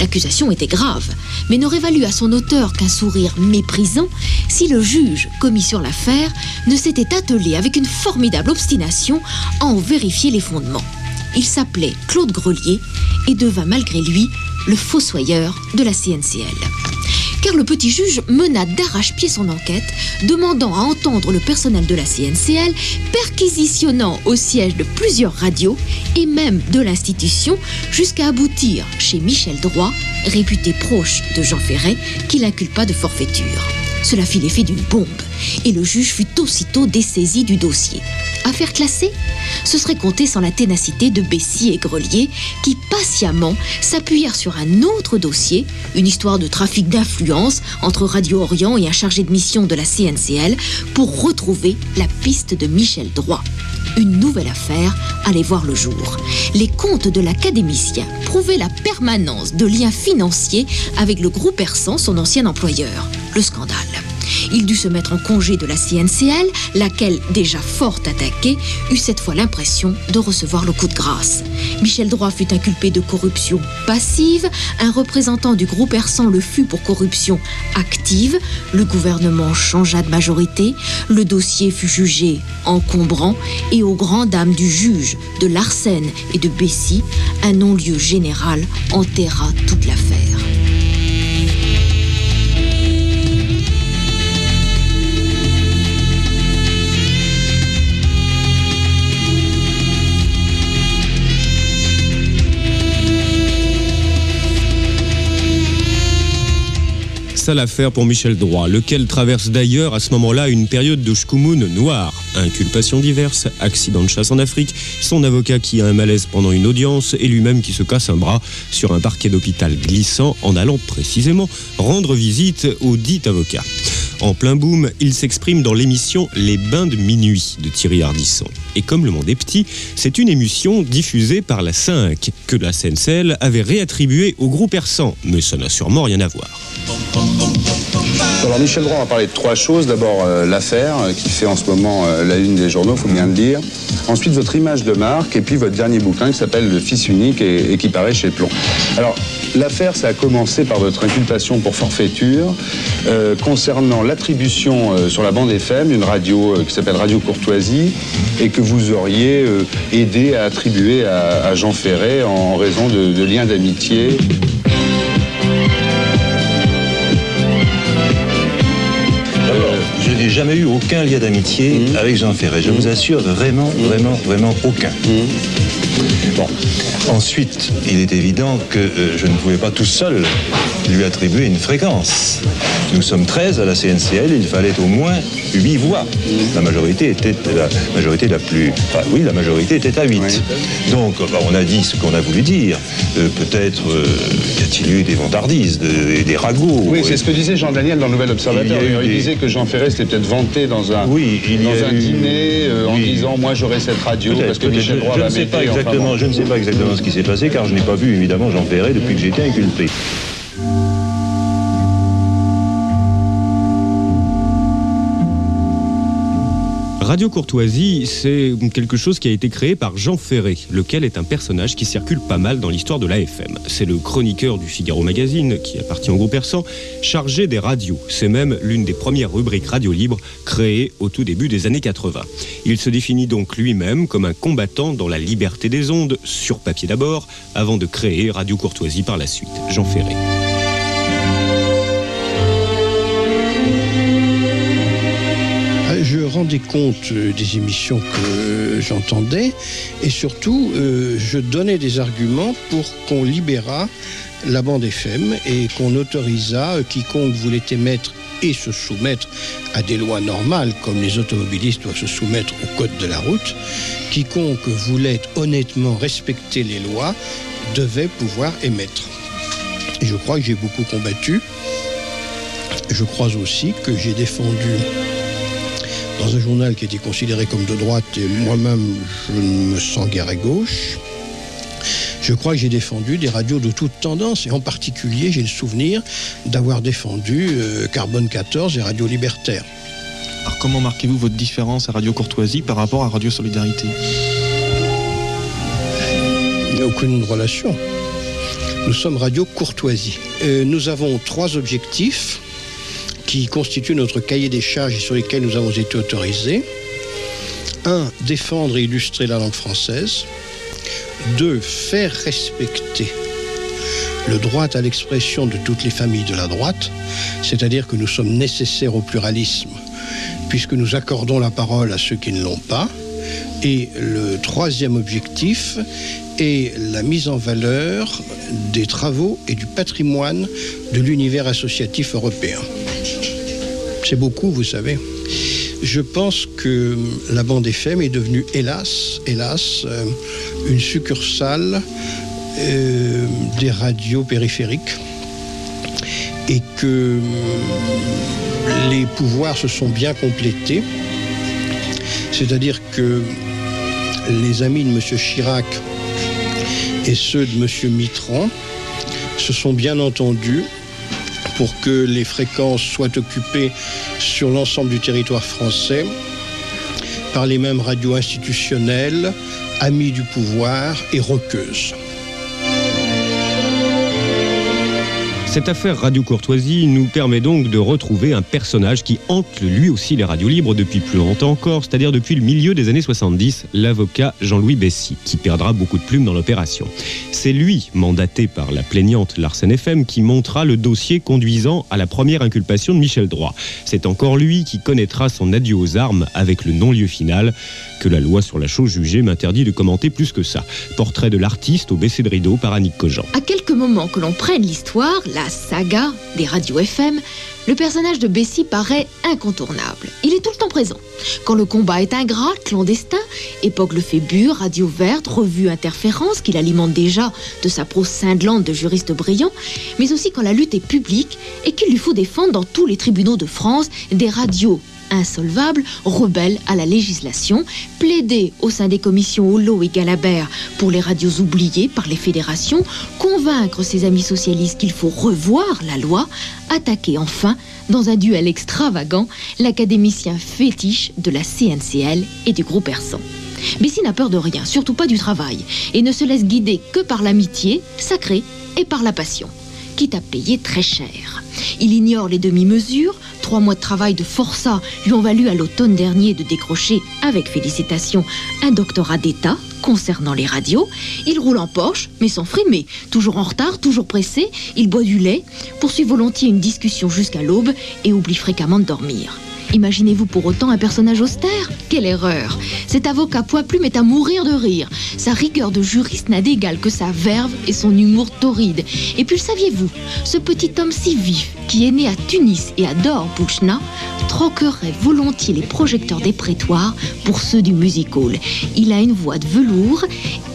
L'accusation était grave, mais n'aurait valu à son auteur qu'un sourire méprisant si le juge commis sur l'affaire ne s'était attelé avec une formidable obstination à en vérifier les fondements. Il s'appelait Claude Grelier et devint malgré lui le fossoyeur de la CNCL. Car le petit juge mena d'arrache-pied son enquête, demandant à entendre le personnel de la CNCL, perquisitionnant au siège de plusieurs radios et même de l'institution, jusqu'à aboutir chez Michel Droit, réputé proche de Jean Ferret, qui l'inculpa de forfaiture. Cela fit l'effet d'une bombe, et le juge fut aussitôt dessaisi du dossier. Affaire classée Ce serait compté sans la ténacité de Bessy et Grelier, qui patiemment s'appuyèrent sur un autre dossier, une histoire de trafic d'influence entre Radio Orient et un chargé de mission de la CNCL, pour retrouver la piste de Michel Droit. Une nouvelle affaire allait voir le jour. Les comptes de l'académicien prouvaient la permanence de liens financiers avec le groupe Persan, son ancien employeur. Le scandale. Il dut se mettre en congé de la CNCL, laquelle, déjà fort attaquée, eut cette fois l'impression de recevoir le coup de grâce. Michel Droit fut inculpé de corruption passive, un représentant du groupe Ersan le fut pour corruption active, le gouvernement changea de majorité, le dossier fut jugé encombrant et aux grandes dames du juge, de Larsen et de Bessy, un non-lieu général enterra toute l'affaire. Sale affaire pour Michel Droit, lequel traverse d'ailleurs à ce moment-là une période de schkoumoun noire. Inculpations diverses, accident de chasse en Afrique, son avocat qui a un malaise pendant une audience et lui-même qui se casse un bras sur un parquet d'hôpital glissant en allant précisément rendre visite au dit avocat. En plein boom, il s'exprime dans l'émission Les Bains de minuit de Thierry Ardisson. Et comme le monde est petit, c'est une émission diffusée par la 5 que la CNCL avait réattribuée au groupe Ersan, mais ça n'a sûrement rien à voir. Alors Michel Droit, on va parler de trois choses. D'abord euh, l'affaire euh, qui fait en ce moment euh, la une des journaux, faut bien le dire. Ensuite votre image de marque et puis votre dernier bouquin qui s'appelle Le Fils unique et, qui paraît chez Plomb. Alors l'affaire, ça a commencé par votre inculpation pour forfaiture concernant l'attribution sur la bande FM d'une radio qui s'appelle Radio Courtoisie et que vous auriez aidé à attribuer à, Jean Ferret en raison de liens d'amitié. Jamais eu aucun lien d'amitié avec Jean Ferret. Je vous assure, vraiment, vraiment, vraiment aucun. Bon. Ensuite, il est évident que euh, je ne pouvais pas tout seul lui attribuer une fréquence. Nous sommes 13 à la CNCL, il fallait au moins 8 voix. La majorité était la majorité la plus. Enfin, oui, la majorité était à 8. Donc, bah, on a dit ce qu'on a voulu dire. Euh, Peut-être euh, y a-t-il eu des vantardises, de- des ragots. Oui, c'est ce que disait Jean Daniel dans le Nouvel Observateur. Il des- disait que Jean Ferret s'était peut-être vanté dans un, Oui, il dans a un eu- dîner en disant Moi j'aurai cette radio parce que. Michel je va m'aider. Je ne sais pas exactement ce qui s'est passé car je n'ai pas vu évidemment Jean Ferret depuis que été inculpé. Radio Courtoisie, c'est quelque chose qui a été créé par Jean Ferré, lequel est un personnage qui circule pas mal dans l'histoire de l'AFM. C'est le chroniqueur du Figaro Magazine, qui appartient au groupe Persan, chargé des radios. C'est même l'une des premières rubriques radio libre créées au tout début des années 80. Il se définit donc lui-même comme un combattant dans la liberté des ondes, sur papier d'abord, avant de créer Radio Courtoisie par la suite. Jean Ferré. Rendais compte euh, des émissions que j'entendais et surtout euh, je donnais des arguments pour qu'on libérât la bande FM et qu'on autorisa euh, quiconque voulait émettre et se soumettre à des lois normales comme les automobilistes doivent se soumettre au code de la route, quiconque voulait honnêtement respecter les lois devait pouvoir émettre. Et je crois que j'ai beaucoup combattu. Je crois aussi que j'ai défendu dans un journal qui était considéré comme de droite et moi-même je ne me sens guère à gauche. Je crois que j'ai défendu des radios de toute tendance et en particulier j'ai le souvenir d'avoir défendu euh, Carbone 14 et Radio Libertaire. Alors comment marquez-vous votre différence à Radio Courtoisie par rapport à Radio Solidarité? Il n'y a aucune relation. Nous sommes Radio Courtoisie. Euh, nous avons trois objectifs qui constituent notre cahier des charges et sur lesquels nous avons été autorisés. Un, défendre et illustrer la langue française. Deux, faire respecter le droit à l'expression de toutes les familles de la droite, c'est-à-dire que nous sommes nécessaires au pluralisme, puisque nous accordons la parole à ceux qui ne l'ont pas. Et le troisième objectif est la mise en valeur des travaux et du patrimoine de l'univers associatif européen. C'est beaucoup, vous savez. Je pense que la bande FM est devenue, hélas, hélas, euh, une succursale euh, des radios périphériques et que euh, les pouvoirs se sont bien complétés. C'est-à-dire que les amis de M. Chirac et ceux de M. Mitterrand se sont bien entendus pour que les fréquences soient occupées sur l'ensemble du territoire français par les mêmes radios institutionnelles, amis du pouvoir et roqueuses. Cette affaire Radio Courtoisie nous permet donc de retrouver un personnage qui hante lui aussi les radios libres depuis plus longtemps encore, c'est-à-dire depuis le milieu des années 70, l'avocat Jean-Louis Bessy, qui perdra beaucoup de plumes dans l'opération. C'est lui, mandaté par la plaignante Larsen FM, qui montera le dossier conduisant à la première inculpation de Michel Droit. C'est encore lui qui connaîtra son adieu aux armes avec le non-lieu final que la loi sur la chose jugée m'interdit de commenter plus que ça. Portrait de l'artiste au baissé de rideau par Annick Cogent. À quelques moments que l'on prenne l'histoire, la saga des radios FM, le personnage de Bessie paraît incontournable. Il est tout le temps présent. Quand le combat est ingrat, clandestin, époque le Phébur, Radio Verte, revue Interférence, qu'il alimente déjà de sa prose cinglante de juriste brillant, mais aussi quand la lutte est publique et qu'il lui faut défendre dans tous les tribunaux de France des radios insolvables, rebelles à la législation, plaider au sein des commissions Holo et Galabert pour les radios oubliées par les fédérations, convaincre ses amis socialistes qu'il faut revoir la loi, attaquer enfin, dans un duel extravagant, l'académicien fétiche de la CNCL et du groupe Persan. Bessie n'a peur de rien, surtout pas du travail, et ne se laisse guider que par l'amitié sacrée et par la passion, quitte à payer très cher. Il ignore les demi-mesures, trois mois de travail de forçat lui ont valu à l'automne dernier de décrocher, avec félicitations, un doctorat d'État concernant les radios. Il roule en Porsche, mais sans frimer. Toujours en retard, toujours pressé, il boit du lait, poursuit volontiers une discussion jusqu'à l'aube et oublie fréquemment de dormir. Imaginez-vous pour autant un personnage austère? Quelle erreur Cet avocat poids plume est à mourir de rire. Sa rigueur de juriste n'a d'égal que sa verve et son humour torride. Et puis le saviez-vous Ce petit homme si vif, qui est né à Tunis et adore Bouchna, troquerait volontiers les projecteurs des prétoires pour ceux du music hall. Il a une voix de velours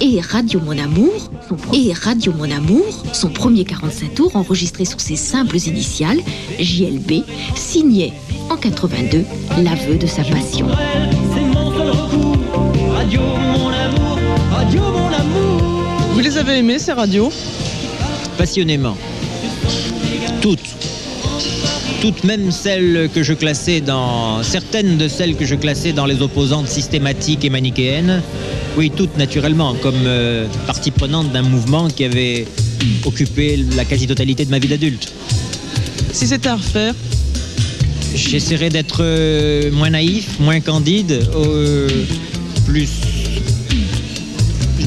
et Radio Mon Amour, et Radio Mon Amour, son premier 45 tours enregistré sur ses simples initiales, JLB, signait en 82 l'aveu de sa passion. Radio mon amour, radio mon amour. Vous les avez aimés ces radios? Passionnément. Toutes. Toutes, même celles que je classais dans. Certaines de celles que je classais dans les opposantes systématiques et manichéennes. Oui, toutes naturellement, comme euh, partie prenante d'un mouvement qui avait occupé la quasi-totalité de ma vie d'adulte. Si c'était à refaire J'essaierai d'être euh, moins naïf, moins candide, euh, plus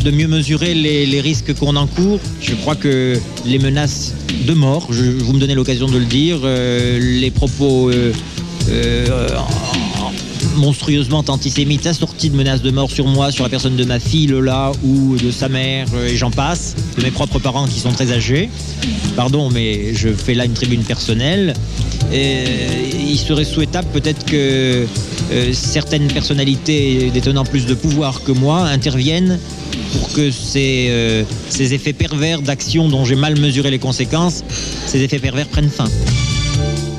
de mieux mesurer les, risques qu'on encourt. Je crois que les menaces de mort, je, vous me donnez l'occasion de le dire, euh, les propos monstrueusement antisémites assortis de menaces de mort sur moi, sur la personne de ma fille Lola ou de sa mère, et j'en passe, de mes propres parents qui sont très âgés. Pardon, mais je fais là une tribune personnelle. Et il serait souhaitable peut-être que euh, certaines personnalités détenant plus de pouvoir que moi interviennent pour que ces, euh, ces effets pervers d'action dont j'ai mal mesuré les conséquences, ces effets pervers prennent fin.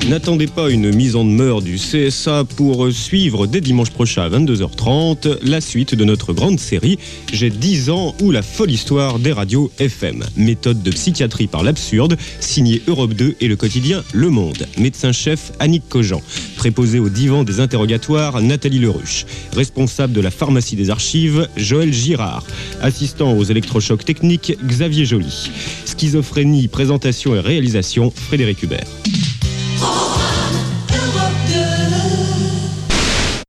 N'attendez pas une mise en demeure du CSA pour suivre dès dimanche prochain à 22h30 la suite de notre grande série J'ai 10 ans ou la folle histoire des radios FM. Méthode de psychiatrie par l'absurde, signé Europe 2 et le quotidien Le Monde. Médecin-chef Annick Cogent. Préposé au divan des interrogatoires Nathalie Leruche. Responsable de la pharmacie des archives Joël Girard. Assistant aux électrochocs techniques Xavier Joly. Schizophrénie, présentation et réalisation Frédéric Hubert.